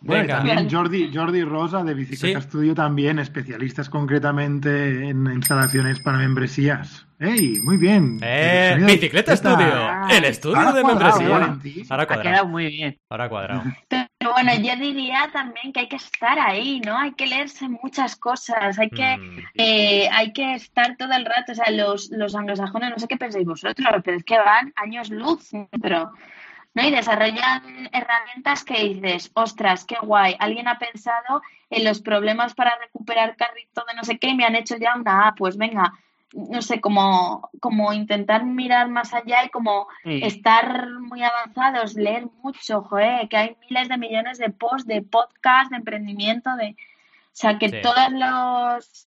Bueno, también Jordi, Jordi Rosa de Bicicleta Studio también, especialistas concretamente en instalaciones para membresías. ¡Ey! Muy bien. Eh, Bicicleta Studio, el estudio de membresía. Ahora cuadrado. Ha quedado muy bien. Ahora cuadrado. Pero bueno, yo diría también que hay que estar ahí, ¿no? Hay que leerse muchas cosas, hay que, mm. eh, hay que estar todo el rato. O sea, los, los anglosajones, no sé qué pensáis vosotros, pero es que van años luz, pero ¿no? Y desarrollan herramientas que dices, ostras, qué guay, alguien ha pensado en los problemas para recuperar carrito de no sé qué y me han hecho ya una app, pues venga, no sé, como, como intentar mirar más allá y como estar muy avanzados, leer mucho, joder, que hay miles de millones de posts, de podcast, de emprendimiento, de... O sea, que todos los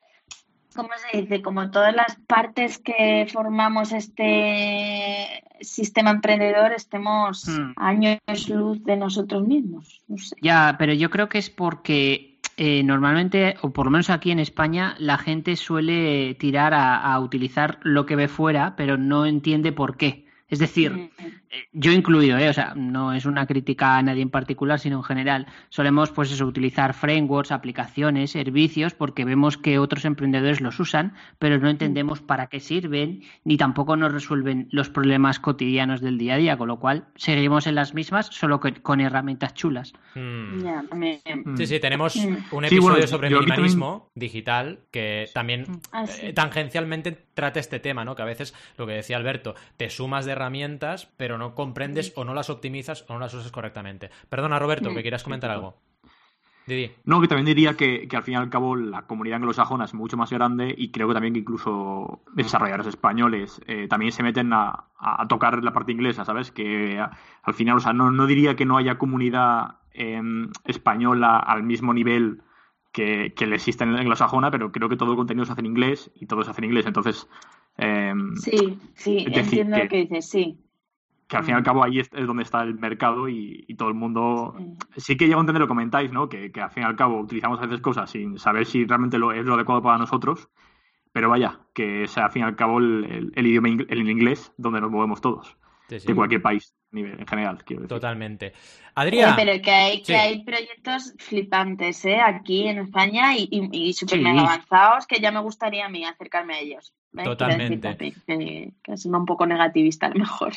¿cómo se dice? Como todas las partes que formamos este sistema emprendedor estemos hmm. años luz de nosotros mismos. Ya, pero yo creo que es porque eh, normalmente, o por lo menos aquí en España, la gente suele tirar a utilizar lo que ve fuera, pero no entiende por qué. Es decir, mm. Eh, yo incluido, ¿eh? o sea, no es una crítica a nadie en particular, sino en general. Solemos, pues eso, utilizar frameworks, aplicaciones, servicios, porque vemos que otros emprendedores los usan, pero no entendemos para qué sirven, ni tampoco nos resuelven los problemas cotidianos del día a día, con lo cual seguimos en las mismas, solo que con herramientas chulas. Mm. Sí, sí, tenemos un episodio sobre minimalismo digital que también ah, eh, tangencialmente trata este tema, ¿no? Que a veces, lo que decía Alberto, te sumas de herramientas, pero no comprendes o no las optimizas o no las usas correctamente. Perdona, Roberto, que quieras comentar algo. Didi. No, que también diría que, al fin y al cabo la comunidad anglosajona es mucho más grande y creo que también que incluso desarrolladores españoles eh, también se meten a, tocar la parte inglesa, ¿sabes? Que al final, o sea, no, no diría que no haya comunidad em, española al mismo nivel que, que le existe en la anglosajona, pero creo que todo el contenido se hace en inglés y todo se hace en inglés. Entonces, Em, sí, sí, entiendo lo que dices, sí. Que al fin y al mm. cabo ahí es, donde está el mercado y, todo el mundo. Sí. que llego a entender lo que comentáis, ¿no? Que, al fin y al cabo utilizamos a veces cosas sin saber si realmente lo, es lo adecuado para nosotros. Pero vaya, que es al fin y al cabo el, idioma el inglés donde nos movemos todos. De cualquier país nivel en general. Totalmente. Adrián. pero que hay, que hay proyectos flipantes ¿eh? aquí en España y, y, súper avanzados que ya me gustaría a mí acercarme a ellos. Totalmente. Que, es un poco negativista a lo mejor.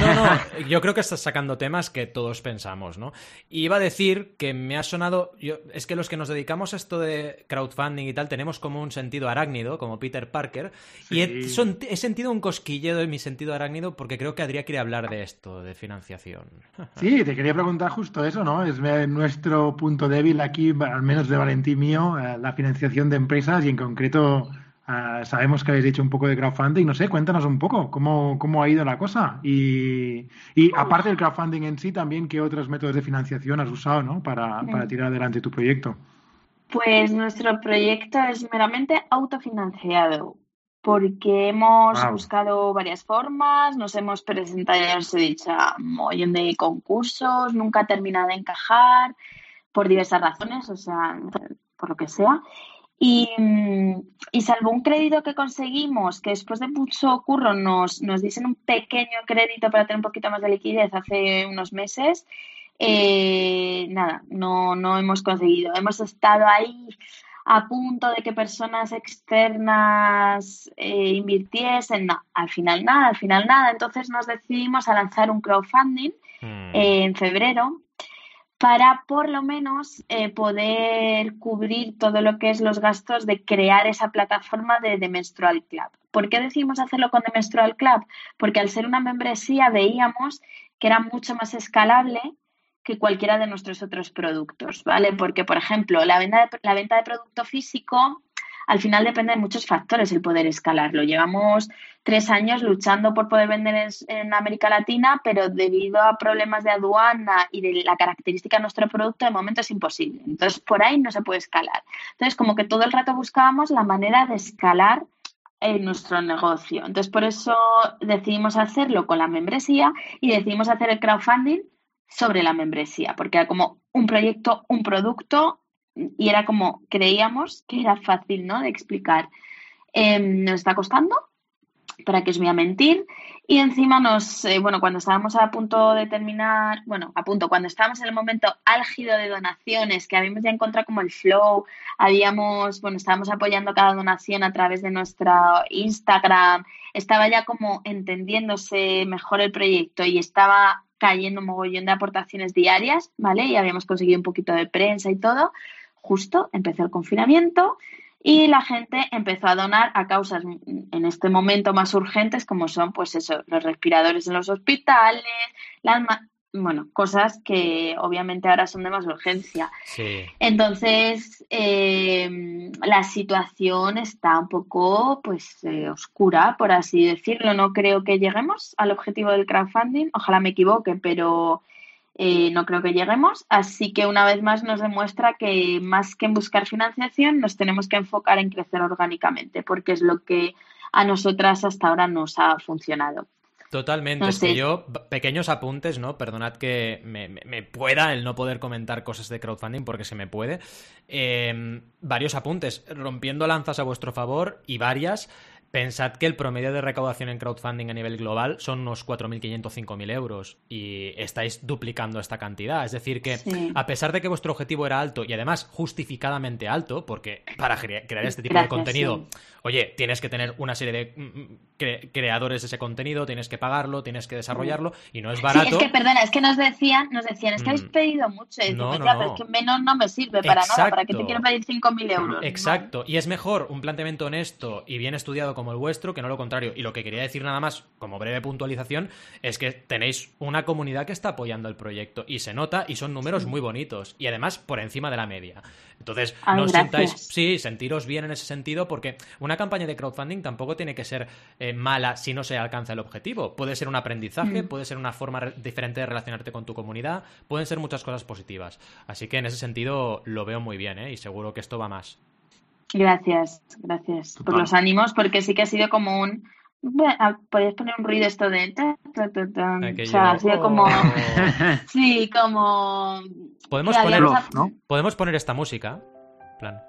No, no, yo creo que estás sacando temas que todos pensamos, ¿no? Y iba a decir que me ha sonado, yo, es que los que nos dedicamos a esto de crowdfunding y tal tenemos como un sentido arácnido, como Peter Parker, y he, he, sentido un cosquilleo en mi sentido arácnido porque creo que Adrián quiere hablar de esto, de financiación. Sí, te quería preguntar justo eso, ¿no? Es nuestro punto débil aquí, al menos de Valentín mío, eh, la financiación de empresas y en concreto eh, sabemos que habéis dicho un poco de crowdfunding, no sé, cuéntanos un poco cómo, cómo ha ido la cosa y, y aparte del crowdfunding en sí, también qué otros métodos de financiación has usado, ¿no? Para, para tirar adelante tu proyecto. Pues nuestro proyecto es meramente autofinanciado porque hemos buscado varias formas, nos hemos presentado, ya os he dicho, a de concursos, nunca ha terminado de encajar, por diversas razones, o sea, por lo que sea. Y, y, salvo un crédito que conseguimos, que después de mucho curro nos, nos dicen un pequeño crédito para tener un poquito más de liquidez hace unos meses, eh, nada, no, no hemos conseguido. Hemos estado ahí a punto de que personas externas eh, invirtiesen, no, al final nada, al final nada. Entonces nos decidimos a lanzar un crowdfunding hmm. en febrero para por lo menos eh, poder cubrir todo lo que es los gastos de crear esa plataforma de The Menstrual Club. ¿Por qué decidimos hacerlo con The Menstrual Club? Porque al ser una membresía veíamos que era mucho más escalable que cualquiera de nuestros otros productos, ¿vale? Porque, por ejemplo, la venta de, la venta de producto físico al final depende de muchos factores el poder escalarlo. Llevamos tres años luchando por poder vender en, América Latina, pero debido a problemas de aduana y de la característica de nuestro producto, de momento es imposible. Entonces, por ahí no se puede escalar. Entonces, como que todo el rato buscábamos la manera de escalar en nuestro negocio. Entonces, por eso decidimos hacerlo con la membresía y decidimos hacer el crowdfunding sobre la membresía, porque era como un proyecto, un producto y era como creíamos que era fácil, ¿no? De explicar. Em, nos está costando, para que os voy a mentir. Y encima nos, eh, bueno, cuando estábamos a punto de terminar, bueno, a punto, cuando estábamos en el momento álgido de donaciones, que habíamos ya encontrado como el flow, habíamos, bueno, estábamos apoyando cada donación a través de nuestra Instagram, estaba ya como entendiéndose mejor el proyecto y estaba cayendo un mogollón de aportaciones diarias, ¿vale? Y habíamos conseguido un poquito de prensa y todo justo empezó el confinamiento y la gente empezó a donar a causas en este momento más urgentes como son pues eso, los respiradores en los hospitales, las bueno, cosas que obviamente ahora son de más urgencia. Entonces, em, la situación está un poco, pues, eh, oscura, por así decirlo. No creo que lleguemos al objetivo del crowdfunding. Ojalá me equivoque, pero eh, no creo que lleguemos. Así que una vez más nos demuestra que más que en buscar financiación, nos tenemos que enfocar en crecer orgánicamente, porque es lo que a nosotras hasta ahora nos ha funcionado. Totalmente, es que yo, pequeños apuntes, ¿no? Perdonad que me, pueda el no poder comentar cosas de crowdfunding porque se me puede. Em, varios apuntes, rompiendo lanzas a vuestro favor y varias. Pensad que el promedio de recaudación en crowdfunding a nivel global son unos 4.500, 5.000 euros y estáis duplicando esta cantidad. Es decir, que a pesar de que vuestro objetivo era alto y además justificadamente alto, porque para crear este tipo de contenido oye, tienes que tener una serie de mm, mm, creadores de ese contenido, tienes que pagarlo, tienes que desarrollarlo y no es barato. Sí, es que, perdona, es que nos decían, nos decían, es que habéis mm. pedido mucho. Y no, no, pero es que menos no me sirve para nada, ¿para qué te quiero pedir 5.000 euros? Exacto, y es mejor un planteamiento honesto y bien estudiado como el vuestro que no lo contrario. Y lo que quería decir nada más, como breve puntualización, es que tenéis una comunidad que está apoyando el proyecto y se nota y son números muy bonitos y además por encima de la media. Entonces, no os sintáis, sí, sentiros bien en ese sentido porque una campaña de crowdfunding tampoco tiene que ser eh, mala si no se alcanza el objetivo. Puede ser un aprendizaje, mm. puede ser una forma diferente de relacionarte con tu comunidad, pueden ser muchas cosas positivas. Así que en ese sentido lo veo muy bien ¿eh? y seguro que esto va más. Gracias, gracias por los ánimos porque sí que ha sido como un... Bueno, podéis poner un ruido esto de... o sea, ha sido como... sí, como... Podemos poner, Podemos poner esta música. plan.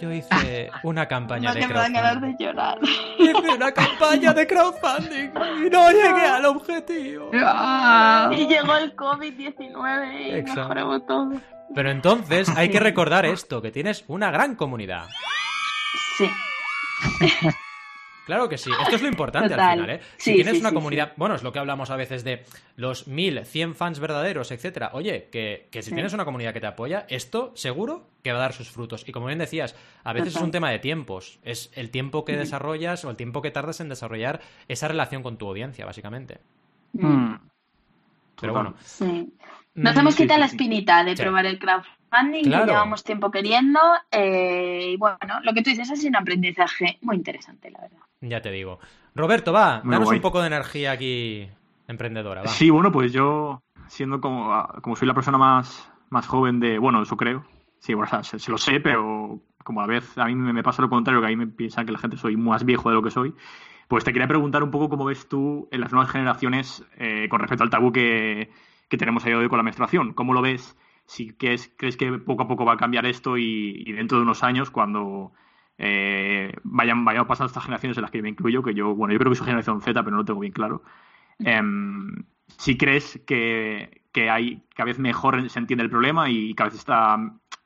Yo hice una campaña de crowdfunding. de llorar. Hice una campaña de crowdfunding y no llegué al objetivo. Y llegó el COVID-19 y mejoramos todo. Pero entonces hay que recordar esto, que tienes una gran comunidad. Sí. Claro que sí, esto es lo importante al final, ¿eh? Si tienes una comunidad, bueno, es lo que hablamos a veces de los mil, cien fans verdaderos, etcétera. Oye, que, si tienes una comunidad que te apoya, esto seguro que va a dar sus frutos. Y como bien decías, a veces es un tema de tiempos. Es el tiempo que desarrollas o el tiempo que tardas en desarrollar esa relación con tu audiencia, básicamente. Mm. Pero bueno. Sí. Nos hemos quitado la espinita de probar el crowdfunding que llevamos tiempo queriendo. Eh, y bueno, lo que tú dices es un aprendizaje muy interesante, la verdad. Ya te digo. Roberto, va, danos un poco de energía aquí emprendedora. Va. Sí, bueno, pues yo, siendo como, como soy la persona más, más joven de, bueno, eso creo. Sí, bueno, se, lo sé, pero como a veces a mí me, pasa lo contrario, que a mí me piensan que la gente soy más viejo de lo que soy. Pues te quería preguntar un poco cómo ves tú en las nuevas generaciones eh, con respecto al tabú que, que tenemos ahí hoy con la menstruación. ¿Cómo lo ves? si crees, crees que poco a poco va a cambiar esto y, dentro de unos años, cuando eh, vayan, pasando estas generaciones en las que me incluyo, que yo, bueno, yo creo que soy generación Z, pero no lo tengo bien claro. Em, si crees que, hay cada vez mejor se entiende el problema y cada vez está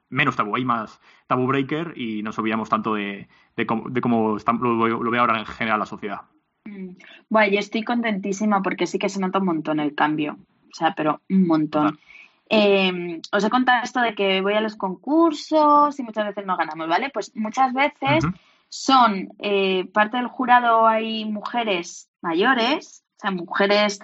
menos tabú, hay más tabú breaker y nos olvidamos tanto de, cómo, de cómo lo, ve ahora en general la sociedad. Mm. Bueno, yo estoy contentísima porque sí que se nota un montón el cambio, o sea, pero un montón. Eh, os he contado esto de que voy a los concursos y muchas veces no ganamos, ¿vale? Pues muchas veces son eh, parte del jurado hay mujeres mayores, o sea, mujeres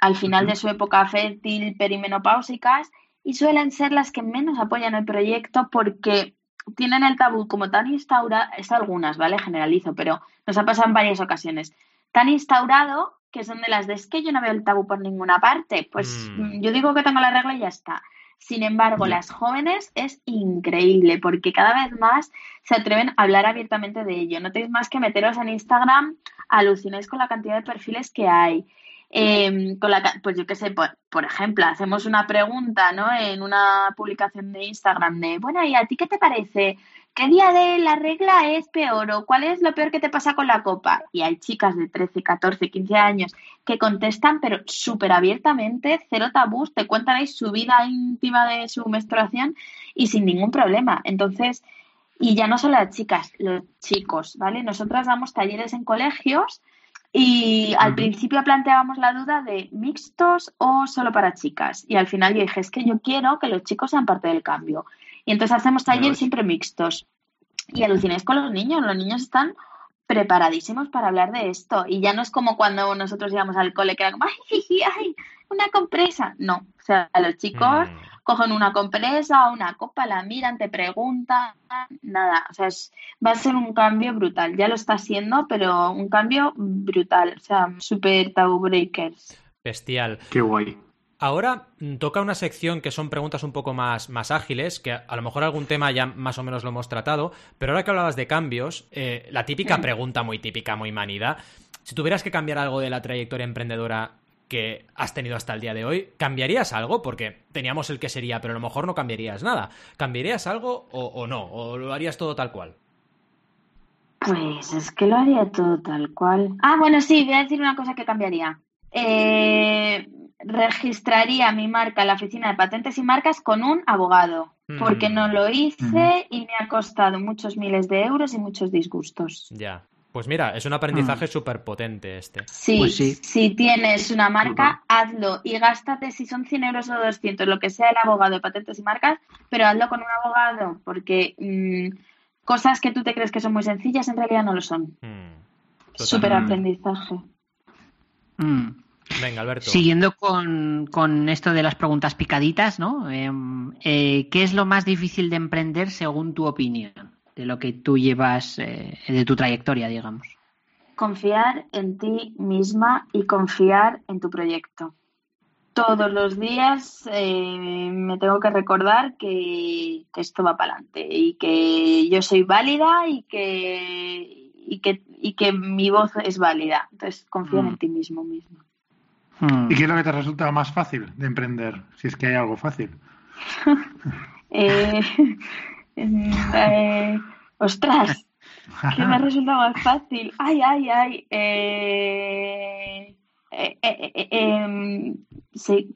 al final de su época fértil, perimenopáusicas, y suelen ser las que menos apoyan el proyecto porque tienen el tabú como tan instaurado, es algunas, ¿vale? Generalizo, pero nos ha pasado en varias ocasiones, tan instaurado que son de las de es que yo no veo el tabú por ninguna parte. Pues mm. Yo digo que tengo la regla y ya está. Sin embargo, las jóvenes es increíble porque cada vez más se atreven a hablar abiertamente de ello. No tenéis más que meteros en Instagram, alucináis con la cantidad de perfiles que hay. Em, con la, pues yo qué sé, por, por, ejemplo, hacemos una pregunta, ¿no? En una publicación de Instagram de, bueno, ¿y a ti qué te parece? ¿Qué día de la regla es peor o cuál es lo peor que te pasa con la copa? Y hay chicas de 13, 14, 15 años que contestan, pero súper abiertamente, cero tabús, te cuentan ahí su vida íntima de su menstruación y sin ningún problema. Entonces, y ya no solo las chicas, los chicos, ¿vale? Nosotras damos talleres en colegios y al principio planteábamos la duda de mixtos o solo para chicas. Y al final yo dije, es que yo quiero que los chicos sean parte del cambio. Y entonces hacemos talleres siempre mixtos. Y alucináis con los niños, los niños están preparadísimos para hablar de esto. Y ya no es como cuando nosotros íbamos al cole, que era como, ay, ay, una compresa. No, o sea, los chicos mm. cogen una compresa o una copa, la miran, te preguntan, nada. O sea, va a ser un cambio brutal. Ya lo está haciendo, pero un cambio brutal. O sea, super taboo breakers. Bestial. Qué guay. Ahora mm, toca una sección que son preguntas un poco más, más ágiles, que a lo mejor algún tema ya más o menos lo hemos tratado, pero ahora que hablabas de cambios, eh, la típica pregunta muy típica, muy manida, si tuvieras que cambiar algo de la trayectoria emprendedora que has tenido hasta el día de hoy, ¿cambiarías algo? Porque teníamos el que sería, pero a lo mejor no cambiarías nada. ¿Cambiarías algo o, o no? ¿O lo harías todo tal cual? Pues es que lo haría todo tal cual. Ah, bueno, sí, voy a decir una cosa que cambiaría. Eh, registraría mi marca en la oficina de patentes y marcas con un abogado, porque no lo hice y me ha costado muchos miles de euros y muchos disgustos. Ya. Pues mira, es un aprendizaje mm. súper potente este. Sí, pues sí, si tienes una marca, hazlo y gástate si son 100 euros o 200, lo que sea el abogado de patentes y marcas, pero hazlo con un abogado, porque mm, cosas que tú te crees que son muy sencillas en realidad no lo son. Mm. Súper aprendizaje. Venga, Alberto. Siguiendo con, esto de las preguntas picaditas, ¿no? Em, eh, ¿Qué es lo más difícil de emprender según tu opinión? De lo que tú llevas, eh, de tu trayectoria, digamos. Confiar en ti misma y confiar en tu proyecto. Todos los días eh, me tengo que recordar que, esto va para adelante y que yo soy válida y que, y que, y que mi voz es válida. Entonces, confiar en mm. ti mismo mismo. Hmm. ¿Y qué es lo que te resulta más fácil de emprender? Si es que hay algo fácil. Eh, eh, ostras, ¿qué me resulta más fácil? Ay, ay, ay. Eh, em,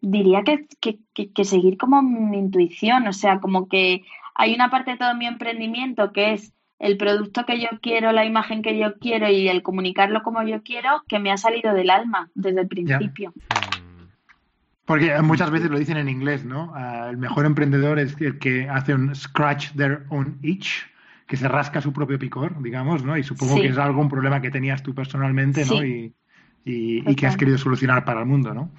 diría que, que, seguir como mi intuición, o sea, como que hay una parte de todo mi emprendimiento que es el producto que yo quiero, la imagen que yo quiero y el comunicarlo como yo quiero, que me ha salido del alma desde el principio. Porque muchas veces lo dicen en inglés, ¿no? El mejor emprendedor es el que hace un scratch their own itch, que se rasca su propio picor, digamos, ¿no? Y supongo que es algo, un problema que tenías tú personalmente, ¿no? Y, y, que has querido solucionar para el mundo, ¿no?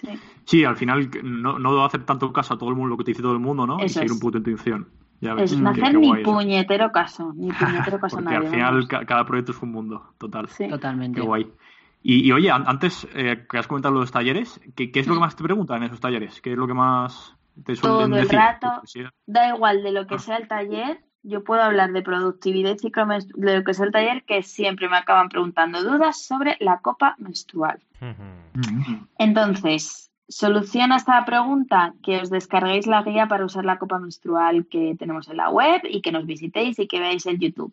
Sí. Sí, al final no, no hacer tanto caso a todo el mundo lo que te dice todo el mundo, ¿no? y seguir un punto de intuición. Es no hacer ni puñetero caso, ni puñetero caso Porque al final cada proyecto es un mundo, total. Sí. Totalmente. Qué guay. Y, oye, antes eh, que has comentado los talleres, ¿qué, es lo que más te preguntan en esos talleres? ¿Qué es lo que más te suelen Todo el rato, da igual de lo que ah. sea el taller, yo puedo hablar de productividad y ciclo de lo que sea el taller, que siempre me acaban preguntando dudas sobre la copa menstrual. Entonces, Solución a esta pregunta, que os descarguéis la guía para usar la copa menstrual que tenemos en la web y que nos visitéis y que veáis el YouTube.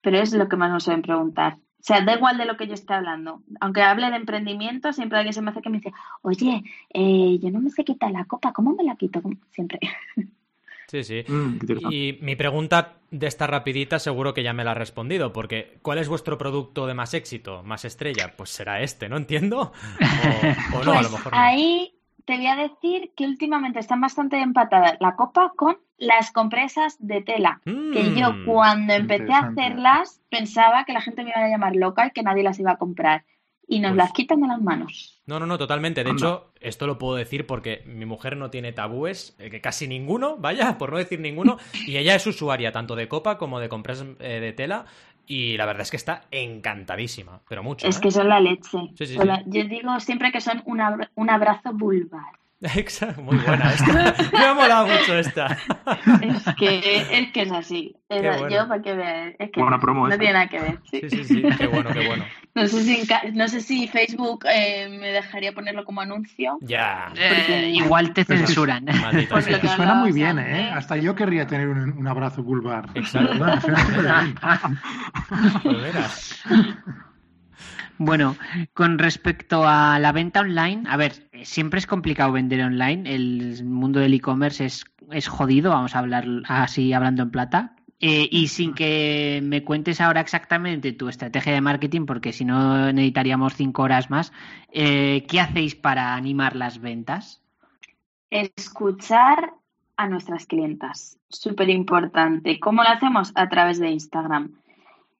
Pero es lo que más nos suelen preguntar. O sea, da igual de lo que yo esté hablando. Aunque hable de emprendimiento, siempre alguien se me hace que me dice, oye, eh, yo no me sé quitar la copa, ¿cómo me la quito? Siempre. Sí, sí. Mm. Y mi pregunta de esta rapidita seguro que ya me la ha respondido, porque ¿cuál es vuestro producto de más éxito, más estrella? Pues será este, ¿no entiendo? O, o no, a lo Pues mejor no. ahí te voy a decir que últimamente están bastante empatadas la copa con las compresas de tela. Que yo Mm, cuando empecé a hacerlas pensaba que la gente me iba a llamar loca y que nadie las iba a comprar. Y nos Pues- las quitan de las manos. No, no, no, totalmente. De Anda. hecho, esto lo puedo decir porque mi mujer no tiene tabúes, eh, que casi ninguno, vaya, por no decir ninguno, y ella es usuaria tanto de copa como de compresas eh, de tela, y la verdad es que está encantadísima, pero mucho. Es ¿eh? que son la leche. Sí, Yo digo siempre que son un abrazo vulvar. Exacto, muy buena esta. Me ha molado mucho esta. Es que es, que es así. Es- bueno. Yo, para que es que Buena no, promo no esa. tiene nada que ver. sí. Sí, sí, sí, qué bueno, qué bueno. No, sé si no sé si Facebook eh, me dejaría ponerlo como anuncio. Ya. Eh, igual te censuran. Maldita Pues que Suena muy bien. ¿eh? Hasta yo querría tener un, un abrazo vulvar. Exacto. Pues verás. Bueno, con respecto a la venta online, a ver, siempre es complicado vender online. El mundo del e-commerce es, es jodido, vamos a hablar así hablando en plata. Eh, y sin que me cuentes ahora exactamente tu estrategia de marketing, porque si no necesitaríamos cinco horas más, eh, ¿qué hacéis para animar las ventas? Escuchar a nuestras clientas. Súper importante. ¿Cómo lo hacemos? A través de Instagram.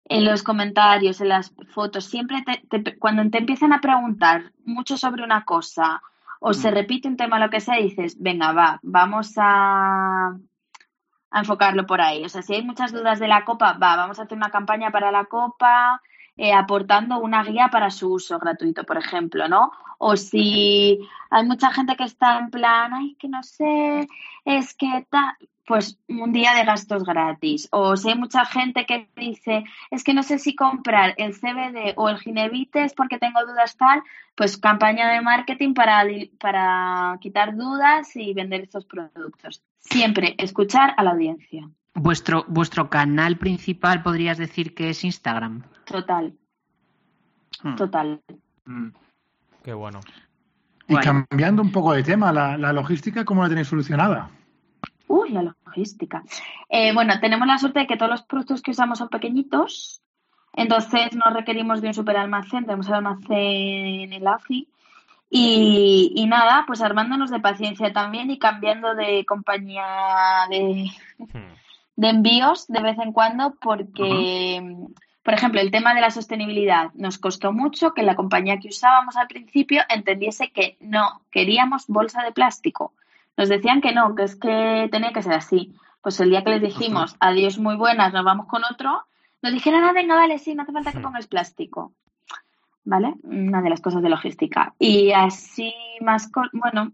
En los comentarios, en las fotos, siempre te- te- cuando te empiezan a preguntar mucho sobre una cosa o se repite un tema, lo que sea, dices, venga, va, vamos a, a enfocarlo por ahí. O sea, si hay muchas dudas de la copa, va, vamos a hacer una campaña para la copa, eh, aportando una guía para su uso gratuito, por ejemplo, ¿no? O si hay mucha gente que está en plan, ay, que no sé, es que tal, pues un día de gastos gratis. O si hay mucha gente que dice, es que no sé si comprar el CBD o el Ginevites porque tengo dudas tal, pues campaña de marketing para, para quitar dudas y vender estos productos. Siempre escuchar a la audiencia. Vuestro, vuestro canal principal podrías decir que es Instagram. Total, Hmm. total. Mm. Qué bueno. Y Guay. cambiando un poco de tema, la, la logística, ¿cómo la tenéis solucionada? Uy, la logística. Eh, bueno, tenemos la suerte de que todos los productos que usamos son pequeñitos, entonces no requerimos de un superalmacén, tenemos el almacén en el AFI. Y, y nada, pues armándonos de paciencia también y cambiando de compañía de, Hmm. de envíos de vez en cuando porque, por ejemplo, el tema de la sostenibilidad nos costó mucho que la compañía que usábamos al principio entendiese que no queríamos bolsa de plástico. Nos decían que no, que es que tenía que ser así. Pues el día que les dijimos adiós muy buenas, nos vamos con otro, nos dijeron, ah, venga, vale, sí, no hace falta que pongas plástico. ¿Vale? Una de las cosas de logística. Y así más, bueno,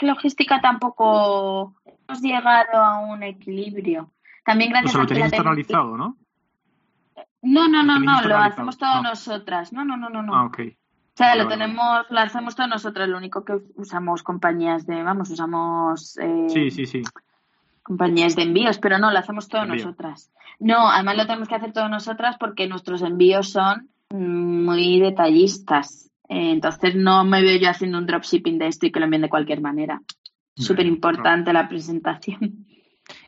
logística tampoco hemos llegado a un equilibrio. También gracias sea, lo a que tenéis la tec- externalizado, ¿no? No, no, no, no, lo hacemos todo No. nosotras. No, no, no, no, no. Ah. O sea, lo tenemos, lo hacemos todos nosotros. Lo único que usamos compañías de, vamos, usamos eh, Sí, sí, sí. compañías de envíos, pero no, lo hacemos todo Envío. nosotras. No, además lo tenemos que hacer todos nosotras porque nuestros envíos son muy detallistas. Eh, Entonces no me veo yo haciendo un dropshipping de esto y que lo envíen de cualquier manera. Súper importante la presentación.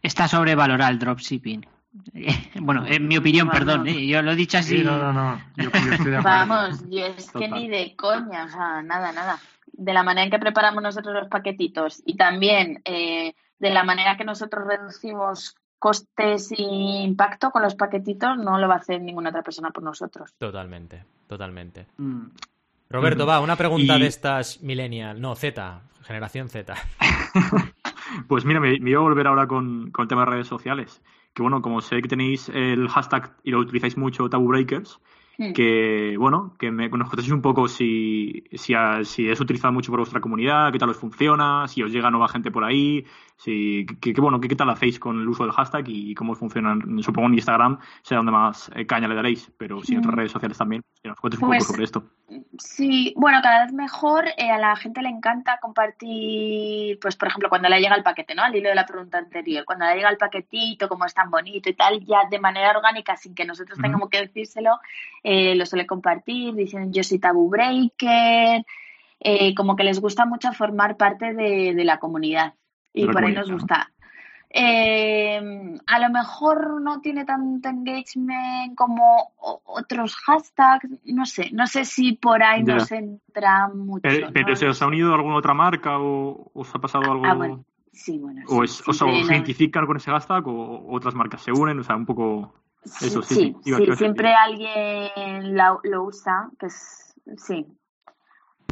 Está sobrevalorado el dropshipping. Bueno, en mi opinión, perdón, ¿eh? yo lo he dicho así. Sí, no, no, no. Yo, yo estoy de acuerdo. Vamos, yo es que Total. ni de coña, o sea, nada, nada. De la manera en que preparamos nosotros los paquetitos y también eh, de la manera que nosotros reducimos costes y impacto con los paquetitos, no lo va a hacer ninguna otra persona por nosotros. Totalmente, totalmente. Mm. Roberto, va, una pregunta Y- de estas millennial, no, Z, generación Z. Pues mira, me, me iba a volver ahora con, con el tema de redes sociales. Que bueno, como sé que tenéis el hashtag y lo utilizáis mucho, Taboo Breakers, Hmm. que bueno, que me, nos contéis un poco si, si, si es utilizado mucho por vuestra comunidad, qué tal os funciona, si os llega nueva gente por ahí, si, que, que, bueno, qué, tal hacéis con el uso del hashtag y cómo funcionan. Supongo en Instagram será donde más eh, caña le daréis, pero si en otras redes sociales también, Que nos cuentes un Pues- poco sobre esto. Sí, bueno, cada vez mejor. eh, a la gente le encanta compartir, pues por ejemplo, cuando le llega el paquete, ¿no? Al hilo de la pregunta anterior, cuando le llega el paquetito, como es tan bonito y tal, ya de manera orgánica, sin que nosotros tengamos que decírselo, eh, lo suele compartir, dicen yo soy tabú breaker, eh, como que les gusta mucho formar parte de, de la comunidad. Y por ahí nos ¿no? gusta. Eh, a lo mejor no tiene tanto engagement como o- otros hashtags, no sé, no sé si por ahí Ya. nos entra mucho. Pero, ¿no? pero ¿se os ha unido alguna otra marca o os ha pasado algo? Ah, bueno, sí, bueno. ¿O, sí, es, o siempre os la- identifican con ese hashtag o otras marcas se unen? O sea, un poco... Eso, sí, sí, sí, a siempre alguien la- lo usa, que es, sí,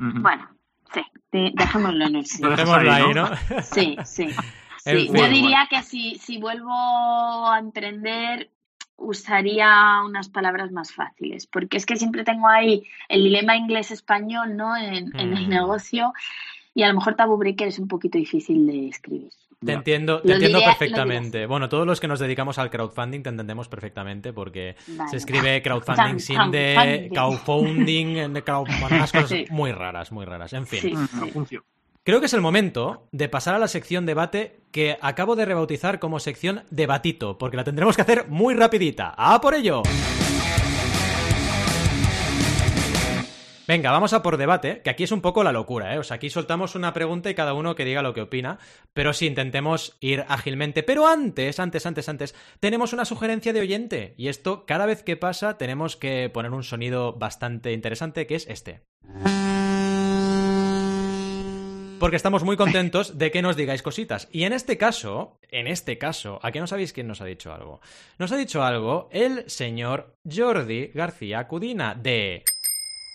Ujú. bueno, sí, de- dejémoslo en el sí. Dejémoslo ahí, ¿no? Sí, sí. Sí, yo diría que si, si vuelvo a emprender, usaría unas palabras más fáciles, porque es que siempre tengo ahí el dilema inglés-español, ¿no? En, en el Mm. negocio, y a lo mejor Taboo Breaker es un poquito difícil de escribir. Te entiendo, te Lo entiendo diré- perfectamente. Bueno, todos los que nos dedicamos al crowdfunding te entendemos perfectamente porque Vale. se escribe crowdfunding Crowd- sin de crowdfunding. de crowd, bueno, unas cosas Sí. muy raras, muy raras. En fin. Sí, sí. Creo que es el momento de pasar a la sección debate que acabo de rebautizar como sección debatito, porque la tendremos que hacer muy rapidita. ¡A por ello! Venga, vamos a por debate, que aquí es un poco la locura, ¿eh? O sea, aquí soltamos una pregunta y cada uno que diga lo que opina, pero sí intentemos ir ágilmente. Pero antes, antes, antes, antes, tenemos una sugerencia de oyente. Y esto, cada vez que pasa, tenemos que poner un sonido bastante interesante, que es este. Porque estamos muy contentos de que nos digáis cositas. Y en este caso, en este caso, ¿a qué no sabéis quién nos ha dicho algo? Nos ha dicho algo el señor Jordi García Cudina de...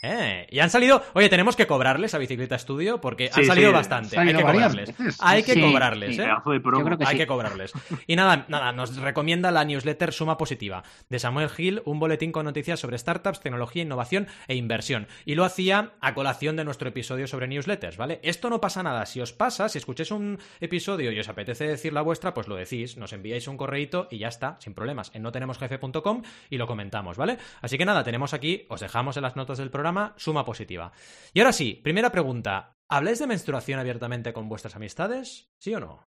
Eh, y han salido... Oye, tenemos que cobrarles a Bicicleta Estudio porque han Sí, salido sí, bastante. ha Hay salido que cobrarles. veces. Hay que Sí, cobrarles, sí. ¿eh? Pedazo de promo. Yo creo que Hay sí. que cobrarles. Y nada, nada, nos recomienda la newsletter Suma Positiva de Samuel Gil, un boletín con noticias sobre startups, tecnología, innovación e inversión. Y lo hacía a colación de nuestro episodio sobre newsletters, ¿vale? Esto no pasa nada. Si os pasa, si escucháis un episodio y os apetece decir la vuestra, pues lo decís, nos enviáis un correíto y ya está, sin problemas, en notenemosjefe.com y lo comentamos, ¿vale? Así que nada, tenemos aquí, os dejamos en las notas del programa Suma Positiva. Y ahora sí, primera pregunta. ¿Habláis de menstruación abiertamente con vuestras amistades? ¿Sí o no?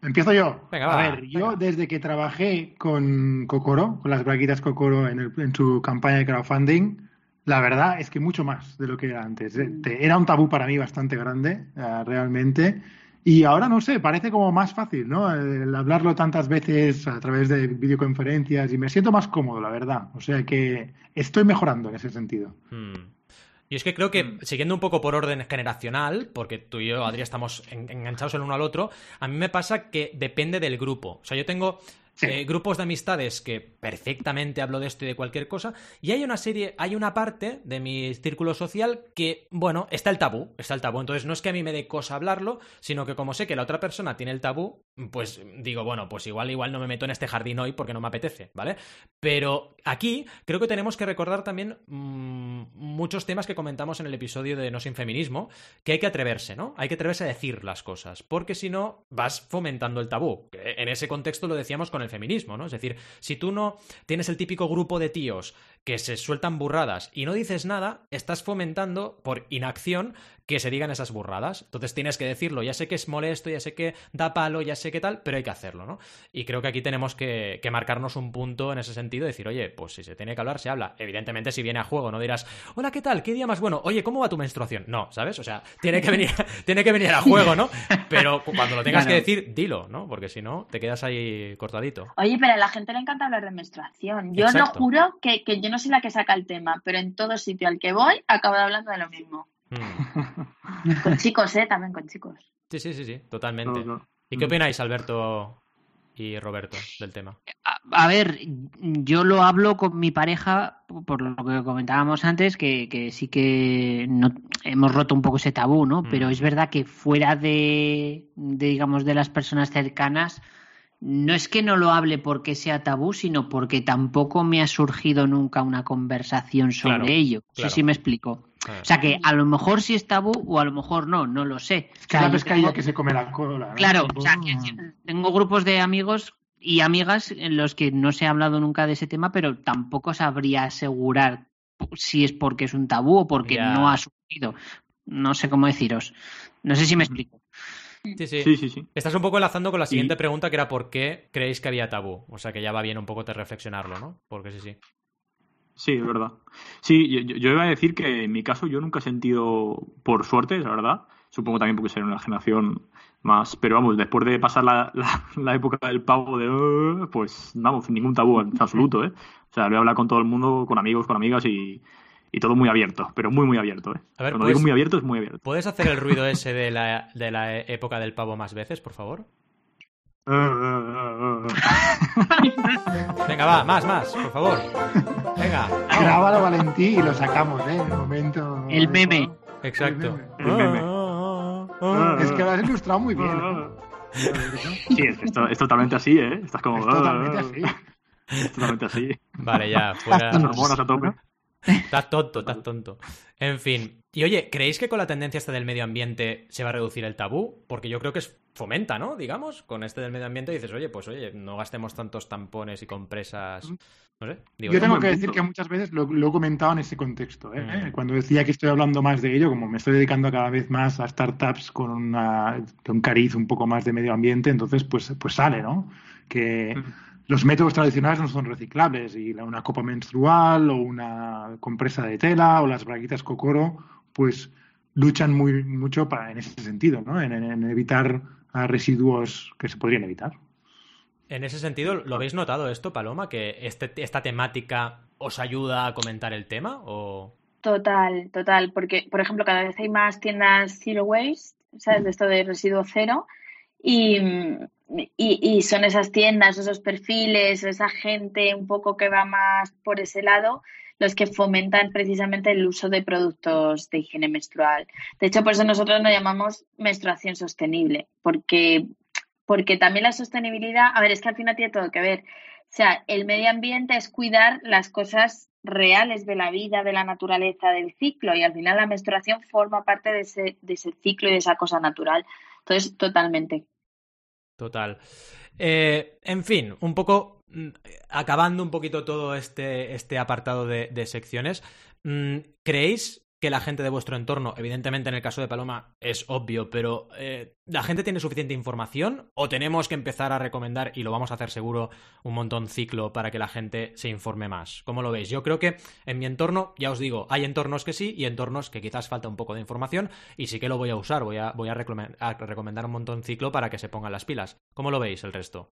Empiezo yo. Venga, a va, ver, yo desde que trabajé con Kokoro, con las braguitas Kokoro en, el- en su campaña de crowdfunding, la verdad es que mucho más de lo que era antes. Eh, Era un tabú para mí bastante grande, eh, realmente. Y ahora no sé, parece como más fácil, ¿no? El hablarlo tantas veces a través de videoconferencias y me siento más cómodo, la verdad. O sea que estoy mejorando en ese sentido. Hmm. Y es que creo que, siguiendo un poco por orden generacional, porque tú y yo, Adri, estamos en- enganchados el uno al otro, a mí me pasa que depende del grupo. O sea, yo tengo Eh, grupos de amistades que perfectamente hablo de esto y de cualquier cosa, y hay una serie, hay una parte de mi círculo social que, bueno, está el tabú, está el tabú. Entonces, no es que a mí me dé cosa hablarlo, sino que como sé que la otra persona tiene el tabú, pues digo, bueno, pues igual, igual no me meto en este jardín hoy porque no me apetece, ¿vale? Pero aquí creo que tenemos que recordar también mm, muchos temas que comentamos en el episodio de No sin feminismo, que hay que atreverse, ¿no? Hay que atreverse a decir las cosas, porque si no vas fomentando el tabú. En ese contexto lo decíamos con el feminismo, ¿no? Es decir, si tú no tienes el típico grupo de tíos que se sueltan burradas y no dices nada, estás fomentando por inacción que se digan esas burradas. Entonces tienes que decirlo. Ya sé que es molesto, ya sé que da palo, ya sé que tal, pero hay que hacerlo, ¿no? Y creo que aquí tenemos que, que marcarnos un punto en ese sentido, decir, oye, pues si se tiene que hablar, se habla. Evidentemente, si viene a juego, no dirás, hola, ¿qué tal? ¿Qué día más bueno? Oye, ¿cómo va tu menstruación? No, ¿sabes? O sea, tiene que venir, tiene que venir a juego, ¿no? Pero cuando lo tengas que decir, dilo, ¿no? Porque si no, te quedas ahí cortadito. Oye, pero a la gente le encanta hablar de menstruación. Yo Exacto. lo juro que, que yo no soy la que saca el tema, pero en todo sitio al que voy acabo hablando de lo mismo. Mm. Con chicos, ¿eh? También con chicos. Sí, sí, sí, sí, totalmente. No, no. ¿Y qué opináis, Alberto y Roberto, del tema? A, a ver, yo lo hablo con mi pareja, por lo que comentábamos antes, que, que sí que no, hemos roto un poco ese tabú, ¿no? Mm. Pero es verdad que fuera de, de, digamos, de las personas cercanas, no es que no lo hable porque sea tabú, sino porque tampoco me ha surgido nunca una conversación sobre Claro, ello. No claro. sé si me explico. Ah. O sea que a lo mejor sí es tabú o a lo mejor no, no lo sé. Es que tengo- que se come la cola. ¿no? Claro, o sea, decir, tengo grupos de amigos y amigas en los que no se ha hablado nunca de ese tema, pero tampoco sabría asegurar si es porque es un tabú o porque no ha surgido. No sé cómo deciros. No sé si me explico. Sí, sí. Sí, sí, sí. Estás un poco enlazando con la siguiente Y- pregunta, que era ¿por qué creéis que había tabú? O sea que ya va bien un poco de reflexionarlo, ¿no? Porque sí, sí. Sí, es verdad. Sí, yo, iba a decir que en mi caso yo nunca he sentido, por suerte, la verdad, supongo también porque soy una generación más, pero vamos, después de pasar la, la- la época del pavo de, pues vamos, ningún tabú en absoluto, ¿eh? O sea, voy a hablar con todo el mundo, con amigos, con amigas y, y todo muy abierto, pero muy, muy abierto, ¿eh? A ver, Cuando pues- digo muy abierto es muy abierto. ¿Puedes hacer el ruido ese de la, de la época del pavo más veces, por favor? Venga, va, más, más, por favor. Venga. Grábalo, Valentí, y lo sacamos, ¿eh? En el momento. El meme. Exacto. El meme. Es que lo has ilustrado muy bien. ¿eh? Sí, es, esto- es totalmente así, ¿eh? Estás como... Es totalmente así. Es totalmente así. Vale, ya, fuera. Las hormonas a tope. Estás tonto, estás tonto. En fin. Y oye, ¿creéis que con la tendencia esta del medio ambiente se va a reducir el tabú? Porque yo creo que es fomenta, ¿no? Digamos, con este del medio ambiente dices, oye, pues oye, no gastemos tantos tampones y compresas. No sé. Digo, Yo tengo que decir que muchas veces lo, lo he comentado en ese contexto. ¿eh? Mm. Cuando decía que estoy hablando más de ello, como me estoy dedicando cada vez más a startups con una, con un cariz un poco más de medio ambiente, entonces pues, pues sale, ¿no? Que Mm. Los métodos tradicionales no son reciclables y la- una copa menstrual o una compresa de tela o las braguitas cocoro, pues luchan muy mucho para, en ese sentido, ¿no? En, evitar residuos que se podrían evitar. En ese sentido, ¿lo habéis notado esto, Paloma? ¿Que este, esta temática os ayuda a comentar el tema? ¿O.? Total, total, porque, por ejemplo, cada vez hay más tiendas zero waste, ¿sabes? De esto de residuo cero, y, y, son esas tiendas, esos perfiles, esa gente un poco que va más por ese lado, los que fomentan precisamente el uso de productos de higiene menstrual. De hecho, por eso nosotros nos llamamos menstruación sostenible, porque, porque también la sostenibilidad, a ver, es que al final tiene todo que ver. O sea, el medio ambiente es cuidar las cosas reales de la vida, de la naturaleza, del ciclo, y al final la menstruación forma parte de ese, de ese ciclo y de esa cosa natural. Entonces, totalmente. Total. Eh, en fin, un poco mm, acabando un poquito todo este, este apartado de, de secciones, mm, ¿creéis que la gente de vuestro entorno, evidentemente en el caso de Paloma es obvio, pero eh, ¿la gente tiene suficiente información o tenemos que empezar a recomendar, y lo vamos a hacer seguro, un montón ciclo para que la gente se informe más? ¿Cómo lo veis? Yo creo que en mi entorno, ya os digo, hay entornos que sí y entornos que quizás falta un poco de información y sí que lo voy a usar, voy a, recomendar un montón ciclo para que se pongan las pilas. ¿Cómo lo veis el resto?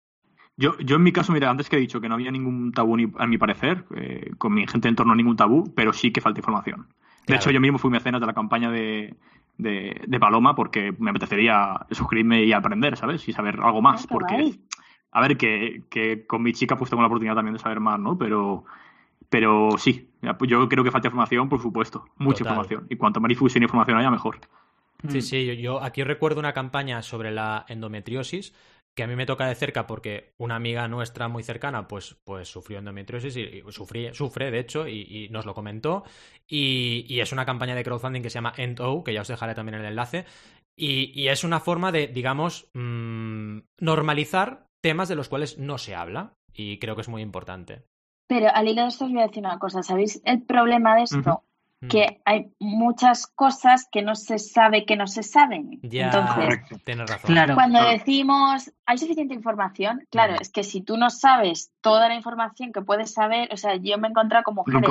Yo, yo en mi caso, mira, antes que he dicho que no había ningún tabú, ni, a mi parecer, eh, con mi gente en torno ningún tabú, pero sí que falta información. De hecho, yo mismo fui mecenas de la campaña de, de, de Paloma porque me apetecería suscribirme y aprender, ¿sabes? Y saber algo más. Ah, qué Porque, guay. a ver, que, que con mi chica pues tengo la oportunidad también de saber más, ¿no? Pero, pero sí, pues yo creo que falta información, por supuesto. Mucha Total. información. Y cuanto más difusión e información haya, mejor. Sí, sí, yo, yo aquí recuerdo una campaña sobre la endometriosis que a mí me toca de cerca porque una amiga nuestra muy cercana pues, pues sufrió endometriosis y, y sufrí- sufre, de hecho, y, y nos lo comentó. Y, y es una campaña de crowdfunding que se llama EndO, que ya os dejaré también el enlace. Y, y es una forma de, digamos, mm, normalizar temas de los cuales no se habla. Y creo que es muy importante. Pero al hilo de esto os voy a decir una cosa. ¿Sabéis el problema de esto? Que hay muchas cosas que no se sabe que no se saben. Ya, Entonces, Correcto. tienes razón. Claro. Cuando Claro. decimos hay suficiente información, claro, Mm. es que si tú no sabes toda la información que puedes saber, o sea, yo me he encontrado con mujeres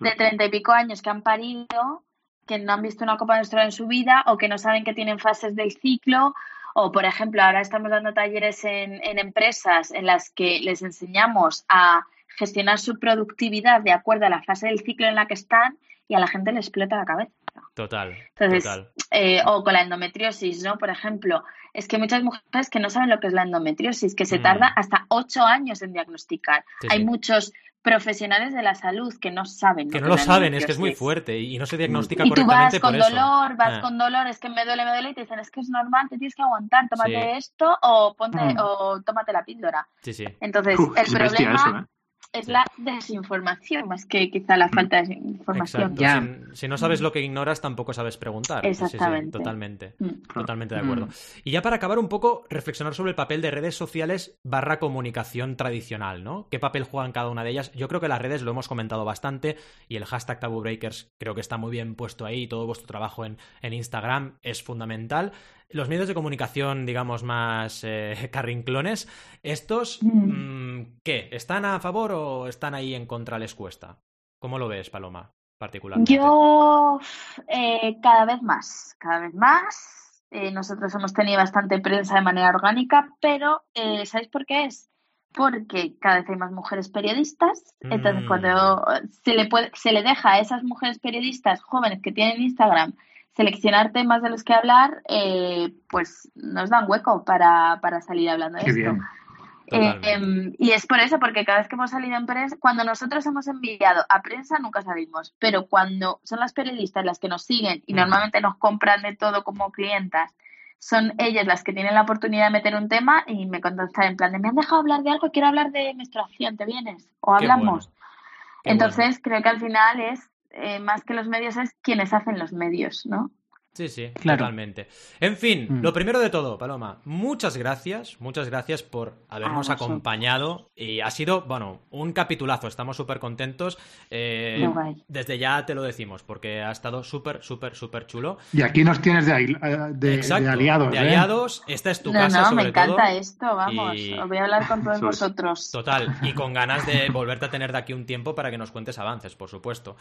de treinta y pico años que han parido, que no han visto una copa menstrual en su vida o que no saben que tienen fases del ciclo. O, por ejemplo, ahora estamos dando talleres en, en empresas en las que les enseñamos a gestionar su productividad de acuerdo a la fase del ciclo en la que están y a la gente le explota la cabeza. Total, Entonces, total. eh, o con la endometriosis, ¿no? Por ejemplo, es que hay muchas mujeres que no saben lo que es la endometriosis, que se Mm. tarda hasta ocho años en diagnosticar. Sí, hay sí. muchos profesionales de la salud que no saben. Que no lo saben, es que es muy fuerte y no se diagnostica Y tú vas correctamente con por eso. dolor, vas Ah. con dolor, es que me duele, me duele, y te dicen, es que es normal, te tienes que aguantar, tómate Sí. esto o ponte Mm. o tómate la píldora. Sí, sí. Entonces, Uf, el problema eso, ¿eh? Es la desinformación más que quizá la falta de información. Exacto. Ya. Si, si no sabes lo que ignoras, tampoco sabes preguntar. Sí, sí, sí, Exactamente. totalmente. Mm. Totalmente de acuerdo. Y ya para acabar un poco, reflexionar sobre el papel de redes sociales barra comunicación tradicional, ¿no? ¿Qué papel juegan cada una de ellas? Yo creo que las redes lo hemos comentado bastante y el hashtag Taboo Breakers creo que está muy bien puesto ahí. Todo vuestro trabajo en, en Instagram es fundamental. Los medios de comunicación, digamos, más eh, carrinclones, ¿estos Mm. mm, qué? ¿Están a favor o están ahí en contra? ¿Les cuesta? ¿Cómo lo ves, Paloma, particularmente? Yo eh, cada vez más, cada vez más. Eh, nosotros hemos tenido bastante prensa de manera orgánica, pero eh, ¿sabéis por qué es? Porque cada vez hay más mujeres periodistas, entonces Mm. cuando se le, puede, se le deja a esas mujeres periodistas jóvenes que tienen Instagram seleccionar temas de los que hablar, eh, pues nos dan hueco para, para salir hablando de Qué esto. Eh, em, y es por eso, porque cada vez que hemos salido en prensa, cuando nosotros hemos enviado a prensa nunca salimos, pero cuando son las periodistas las que nos siguen y Mm. normalmente nos compran de todo como clientas, son ellas las que tienen la oportunidad de meter un tema y me contestan en plan de me han dejado hablar de algo, quiero hablar de menstruación, ¿te vienes? O hablamos. bueno. Entonces creo que al final es, eh, más que los medios, es quienes hacen los medios, ¿no? Sí, sí, Claro. totalmente. En fin, Mm. lo primero de todo, Paloma, muchas gracias, muchas gracias por habernos acompañado y ha sido, bueno, un capitulazo, estamos súper contentos. Eh, desde ya te lo decimos, porque ha estado súper, súper, súper chulo. Y aquí nos tienes de, ahí- eh, de- Exacto, de aliados. de ¿eh? aliados, esta es tu no, casa no, sobre me encanta todo. esto, vamos. y- voy a hablar con todos vosotros. Total, y con ganas de volverte a tener de aquí un tiempo para que nos cuentes avances, por supuesto.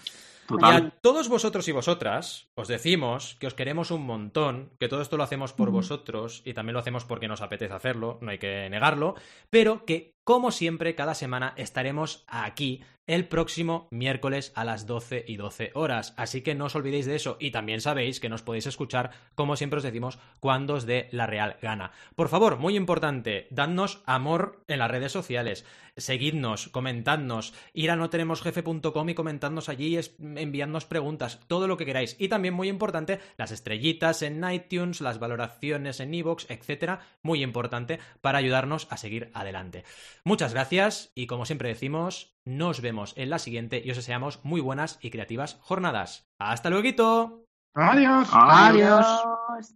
Y a todos vosotros y vosotras os decimos que os queremos un montón, que todo esto lo hacemos por vosotros y también lo hacemos porque nos apetece hacerlo, no hay que negarlo, pero que como siempre cada semana estaremos aquí el próximo miércoles a las 12 y 12 horas, así que no os olvidéis de eso y también sabéis que nos podéis escuchar como siempre os decimos cuando os dé la real gana. Por favor, muy importante, dadnos amor en las redes sociales, seguidnos, comentadnos, ir a notenemosjefe.com y comentadnos allí, enviadnos preguntas, todo lo que queráis. Y también muy importante, las estrellitas en iTunes, las valoraciones en iVoox, etcétera, muy importante para ayudarnos a seguir adelante. Muchas gracias y como siempre decimos, nos vemos en la siguiente y os deseamos muy buenas y creativas jornadas. ¡Hasta luego! Adiós. Adiós.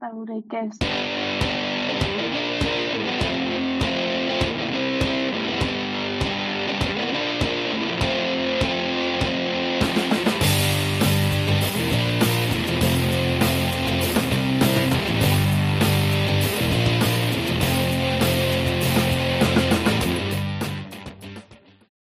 Adiós.